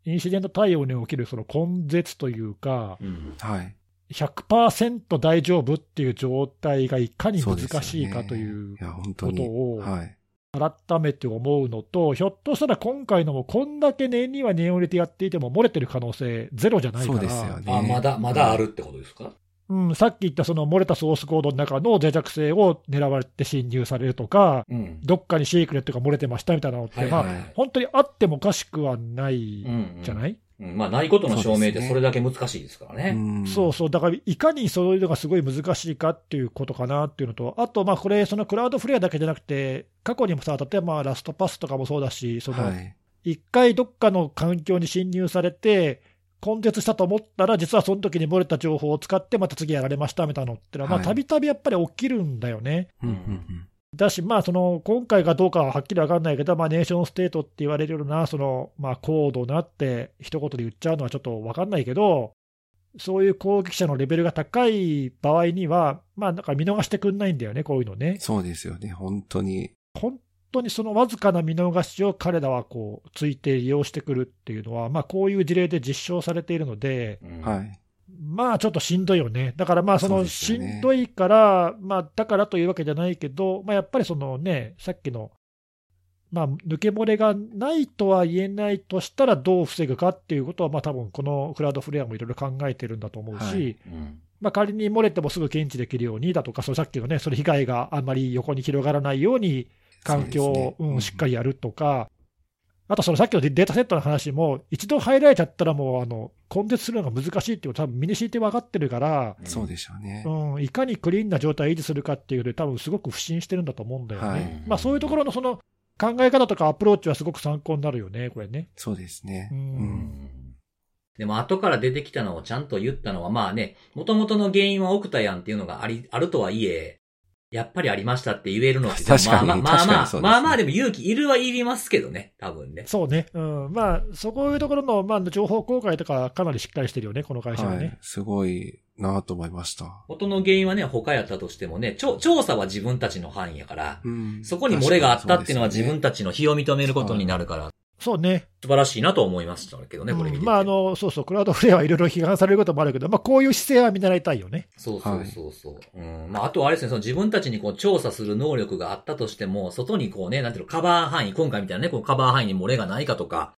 インシデント対応におけるその根絶というか、うん。はい。100%大丈夫っていう状態がいかに難しいかという。ことをはい。改めて思うのと、ひょっとしたら今回のもこんだけ念には念を入れてやっていても、漏れてる可能性ゼロじゃないから、そうですよね。あ、まだ、まだあるってことですか？うん、さっき言ったその漏れたソースコードの中の脆弱性を狙われて侵入されるとか、うん。どっかにシークレットが漏れてましたみたいなのって、まあ、はいはいはい本当にあってもおかしくはないうん。じゃない？い、うん。まあ、ないことの証明ってそれだけ難しいですからね。んそうそう、だからいかにそういうのがすごい難しいかっていうことかなっていうのと、あと、まあこれ、そのクラウドフレアだけじゃなくて、過去にもさ、例えばラストパスとかもそうだし、そのはい。一回どっかの環境に侵入されて、根絶したと思ったら、実はその時に漏れた情報を使って、また次やられましたみたいなのってのは、まあはいたびたびやっぱり起きるんだよね。うんうんだし、まあ、その今回がどうかははっきり分かんないけど、まあ、ネーションステートって言われるような、そのまあ、高度なって一言で言っちゃうのはちょっと分かんないけど、そういう攻撃者のレベルが高い場合には、まあ、なんか見逃してくんないんだよね、こういうのね。そうですよね。本当に。本当にそのわずかな見逃しを彼らはこうついて利用してくるっていうのは、まあ、こういう事例で実証されているので、うんはい。まあちょっとしんどいよね。だからまあそのしんどいから、まあだからというわけじゃないけど、まあやっぱりそのね、さっきの、まあ抜け漏れがないとは言えないとしたらどう防ぐかっていうことは、まあ多分このクラウドフレアもいろいろ考えてるんだと思うし、はいうん。まあ仮に漏れてもすぐ検知できるようにだとか、そのさっきのね、それ被害があんまり横に広がらないように環境を、うん、しっかりやるとか、あとそのさっきのデータセットの話も、一度入られちゃったらもうあの根絶するのが難しいっていうこと、多分身に敷いて分かってるから、そうでしょうね。うん、いかにクリーンな状態を維持するかっていうので、多分すごく不信してるんだと思うんだよね。はいまあ、そういうところのその考え方とかアプローチはすごく参考になるよね、これね。そうですね。ううんん。でも後から出てきたのをちゃんと言ったのは、まあね、元々の原因はオクタヤンっていうのがあり、あるとはいえ、やっぱりありましたって言えるのって、確かにまあまあまあねまあまあでも勇気いるはいりますけどね、多分ね。そうね。うん。まあ、そこいうところの、まあ、情報公開とかかなりしっかりしてるよね、この会社はね。はい。すごいなと思いました。元の原因はね、他やったとしてもね、調調査は自分たちの範囲やから、うんそこに漏れがあったっていうのは自分たちの非を認めることになるから、そうね。素晴らしいなと思いましたけどね、これ見てて。うんまあ、あの、そうそう、クラウドフレアはいろいろ批判されることもあるけど、まあ、こういう姿勢は見習いたいよね。そうそうそうそう。うん。まあ、あとはあれですね、その自分たちにこう調査する能力があったとしても、外にこうね、なんていうの、カバー範囲、今回みたいなね、このカバー範囲に漏れがないかとか、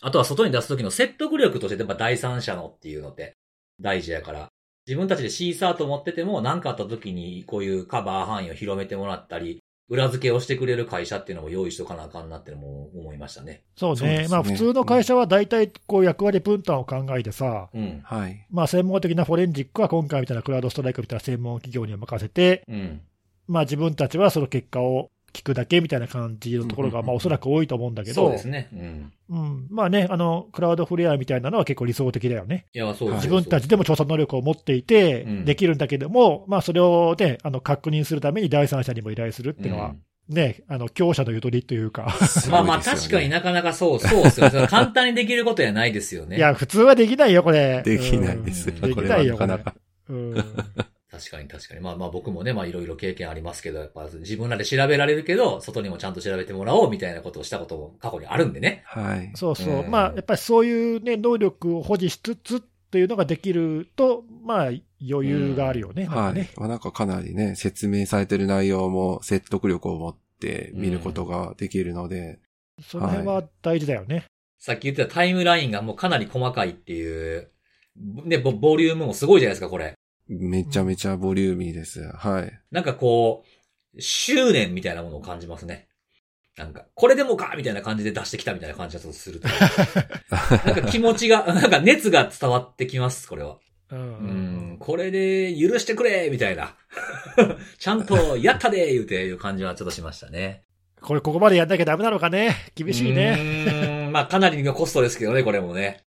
あとは外に出す時の説得力として、やっぱ第三者のっていうのって大事やから、自分たちでシーサーと思ってても、何かあった時にこういうカバー範囲を広めてもらったり、裏付けをしてくれる会社っていうのも用意しとかなあかんなっていうのも思いましたね。そうね。そうですねまあ、普通の会社は大体、こう、役割分担を考えてさ、うん。はい。まあ、専門的なフォレンジックは今回みたいなクラウドストライクみたいな専門企業に任せて、うん。まあ、自分たちはその結果を聞くだけみたいな感じのところが、うんまあ、おそらく多いと思うんだけどそうで、すね。うん。うん、まあね、あの、クラウドフレアみたいなのは結構理想的だよね。いや、そう自分たちでも調査能力を持っていてうん、できるんだけども、まあ、それをね、あの、確認するために第三者にも依頼するっていうのは、ね、あの、強者のゆとりというか、まあまあ確かになかなかそう、そうですよ簡単にできることやないですよね。いや、普通はできないよ、これ。できないですうんこれはなかなか。これうん。確かに確かに。まあまあ僕もね、まあいろいろ経験ありますけど、やっぱ自分らで調べられるけど、外にもちゃんと調べてもらおうみたいなことをしたことも過去にあるんでね。はい。そうそう。うんまあ、やっぱりそういうね、能力を保持しつつっていうのができると、まあ、余裕があるよね。はいかね。。まあなんかかなりね、説明されてる内容も説得力を持って見ることができるので、その辺は大事だよね。さっき言ってたタイムラインがもうかなり細かいっていう、ね、ボボリュームもすごいじゃないですか、これ。めちゃめちゃボリューミーです。はい。なんかこう、執念みたいなものを感じますね。なんか、これでもかみたいな感じで出してきたみたいな感じだとすると。なんか気持ちが、なんか熱が伝わってきます、これは。うんうん、これで許してくれみたいな。ちゃんと、やったで言うていう感じはちょっとしましたね。これ、ここまでやんなきゃダメなのかね。厳しいね。ね。まあ、かなりのコストですけどね、これもね。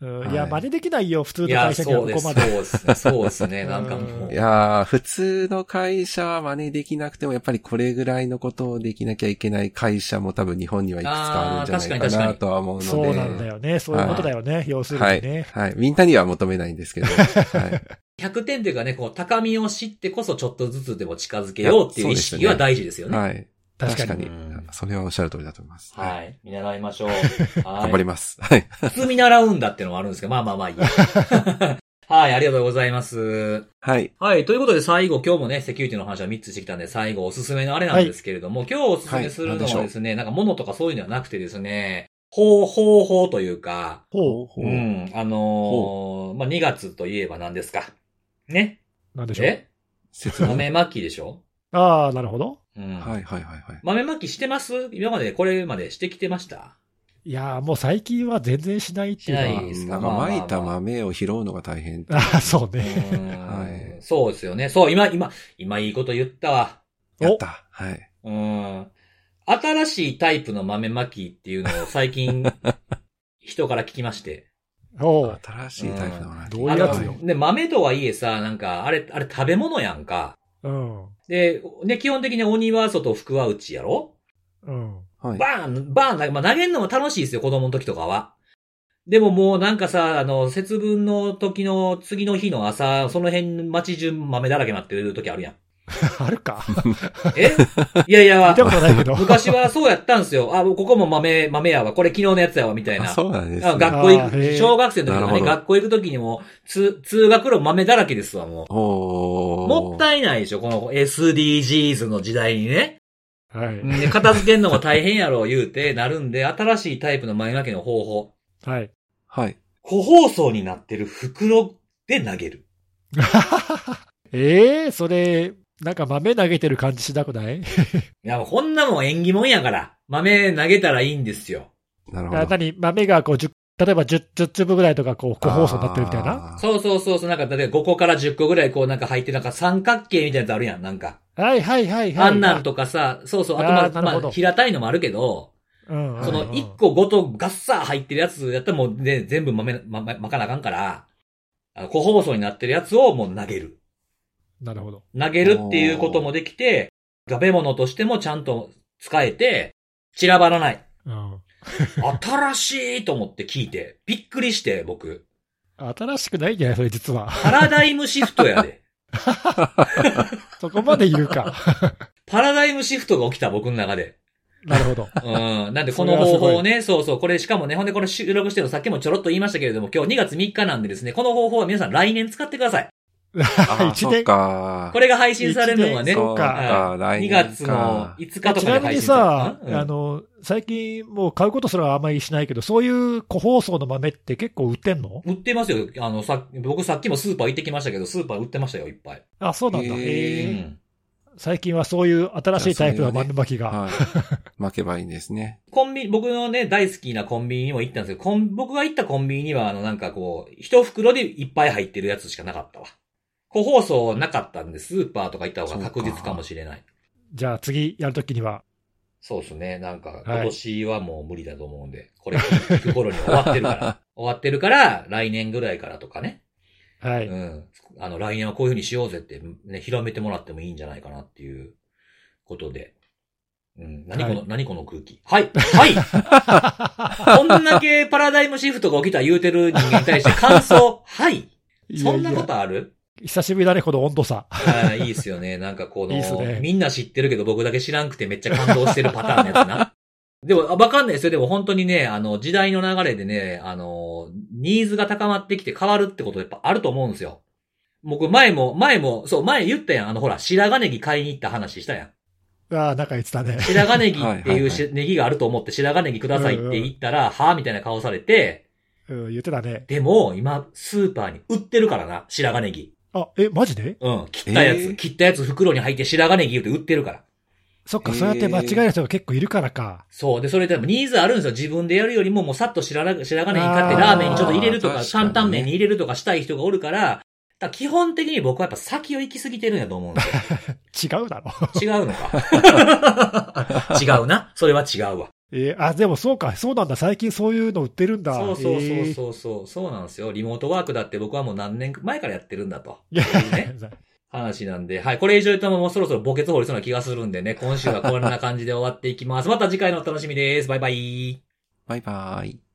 うんはいいや、真似できないよ、普通の会社には。ここまで。そうですね。そうですね。なんかもう。うんいやー、普通の会社は真似できなくても、やっぱりこれぐらいのことをできなきゃいけない会社も多分日本にはいくつかあるんじゃないかあー確かに確かになとは思うので。そうなんだよね。そういうことだよね。要するはい。にね。はい。みんなには求めないんですけど。はい。100点というかね、こう、高みを知ってこそちょっとずつでも近づけようっていう意識は大事ですよね。はい。確かに。確かにうん。それはおっしゃる通りだと思います。い。はい。見習いましょう。頑 張はい。ります。はい。普通見習うんだっていうのもあるんですけど、まあまあまあいいや。はい、ありがとうございます。はい。はい。ということで最後、今日もね、セキュリティの話は3つしてきたんで、最後おすすめのあれなんですけれども、今日おすすめするのはいはですね、なんか物とかそういうのはなくてですね、方法法というか、ほう。ほうん、あのーまあ、2月といえば何ですか？ね？なんでしょう？え？説明。豆まきでしょ？ああ、なるほど。うん。はいはいはいはい。豆まきしてます？今までこれまでしてきてました？いやーもう最近は全然しないっていうしないか。ですか？巻いた豆を拾うのが大変。ああ、そううね。んはいそうですよね。そう、今、今、今いいこと言ったわ。やった。はい。うん。新しいタイプの豆まきっていうのを最近、人から聞きまして。おう新しいタイプの話。どういうやつよで、豆とはいえさ、なんか、あれ、あれ食べ物やんか。うん。で、ね、基本的に鬼は外、福は内やろ？うん。はい。バーン、バーン、まあ、投げるのも楽しいですよ、子供の時とかは。でももうなんかさ、あの、節分の時の次の日の朝、その辺街中豆だらけになってる時あるやん。あるか？え？いやいや見たことないけど。昔はそうやったんですよ。あ、ここも豆、豆やわ。これ昨日のやつやわ、みたいな。あそうなんですね。あ学校行く、小学生の時とかね、学校行く時にも、通、通学路豆だらけですわ、もう。もったいないでしょ、この SDGs の時代にね。はい。で、片付けんのも大変やろ、言うて、なるんで、新しいタイプの前掛けの方法。はい。はい。個包装になってる袋で投げる。ええそれ、なんか豆投げてる感じしなくない？いや、もうこんなもん縁起物やから。豆投げたらいいんですよ。あなるほど。何？豆がこう10、例えば 10, 10粒ぐらいとかこう、個包装になってるみたいな？そうそうそうそう、なんか、例えば5個から10個ぐらいこうなんか入って、なんか三角形みたいなやつあるやん、なんか。はいはいはいはい。あんなんとかさ、そうそう、あとまあ、まあ、平たいのもあるけど、うんその1個ごとガッサー入ってるやつやったらもうね、全部豆、ま、ま、巻かなあかんから、個包装になってるやつをもう投げる。なるほど。投げるっていうこともできて、食べ物としてもちゃんと使えて、散らばらない。うん。新しいと思って聞いて、びっくりして、僕。新しくないんじゃないそれ実は。パラダイムシフトやで。そこまで言うか。パラダイムシフトが起きた、僕の中で。なるほど。うん。なんで、この方法をね、そうそう、これしかもね、ほんでこれ収録してるのさっきもちょろっと言いましたけれども、今日2月3日なんでですね、この方法は皆さん来年使ってください。一年か。これが配信されるのはね、そうか、は2来年か。月の5日とちなみにかで配信さ。うんあの、最近もう買うことすらあんまりしないけど、そういう個包装の豆って結構売ってんの？売ってますよ。あの、さ、僕さっきもスーパー行ってきましたけど、スーパー売ってましたよ、いっぱい。あ、そうなんだ。へえ。ん。最近はそういう新しいタイプの豆巻きが。はい。巻けばいいんですね。コンビニ、僕のね、大好きなコンビニにも行ったんですけど、コン僕が行ったコンビニには、あの、なんかこう、一袋でいっぱい入ってるやつしかなかったわ。個包装なかったんで、スーパーとか行った方が確実かもしれない。じゃあ次やるときには。そうですね。なんか、はい今年はもう無理だと思うんで、これ聞く頃に終わってるから、終わってるから、来年ぐらいからとかね。はい。うん。あの、来年はこういう風にしようぜって、ね、広めてもらってもいいんじゃないかなっていうことで。うん。何この、はい何この空気？はい。はい。こんだけパラダイムシフトが起きた言うてる人間に対して感想、はい。そんなことある？や久しぶりだね、この温度差。ああ、いいっすよね。なんかこの、いいねみんな知ってるけど僕だけ知らんくてめっちゃ感動してるパターンのやつな。でも、あわかんないですよ。でも本当にね、あの、時代の流れでね、あの、ニーズが高まってきて変わるってことやっぱあると思うんですよ。僕、前も、前も、そう、前言ったやん。あの、ほら、白髪ネギ買いに行った話したやん。ああ、なんか言ってたね。白髪ネギっていうしはいはネギがあると思って白髪ネギくださいって言ったら、はぁみたいな顔されて、うん、言ってたね。でも、今、スーパーに売ってるからな、白髪ネギ。あ、え、マジで？うん、切ったやつ、えー切ったやつ袋に入って白髪ネギ言うて売ってるから。そっか、へーそうやって間違える人が結構いるからか。そう。で、それでもニーズあるんですよ。自分でやるよりも、もうさっと白髪白髪ネギ買ってあーラーメンにちょっと入れるとか、確かにね担々麺に入れるとかしたい人がおるから、だから基本的に僕はやっぱ先を行き過ぎてるんやと思うんですよ。違うだろ。違うのか？違うな。それは違うわ。えーあ、でもそうか、そうなんだ。最近そういうの売ってるんだ。そうそうそうえーそうそう。そうなんですよ。リモートワークだって僕はもう何年前からやってるんだと。いやそういうね 話なんで、はい。これ以上言うともうそろそろ墓穴掘りそうな気がするんでね、今週はこんな感じで終わっていきます。また次回のお楽しみです。バイバイ。バイバイ。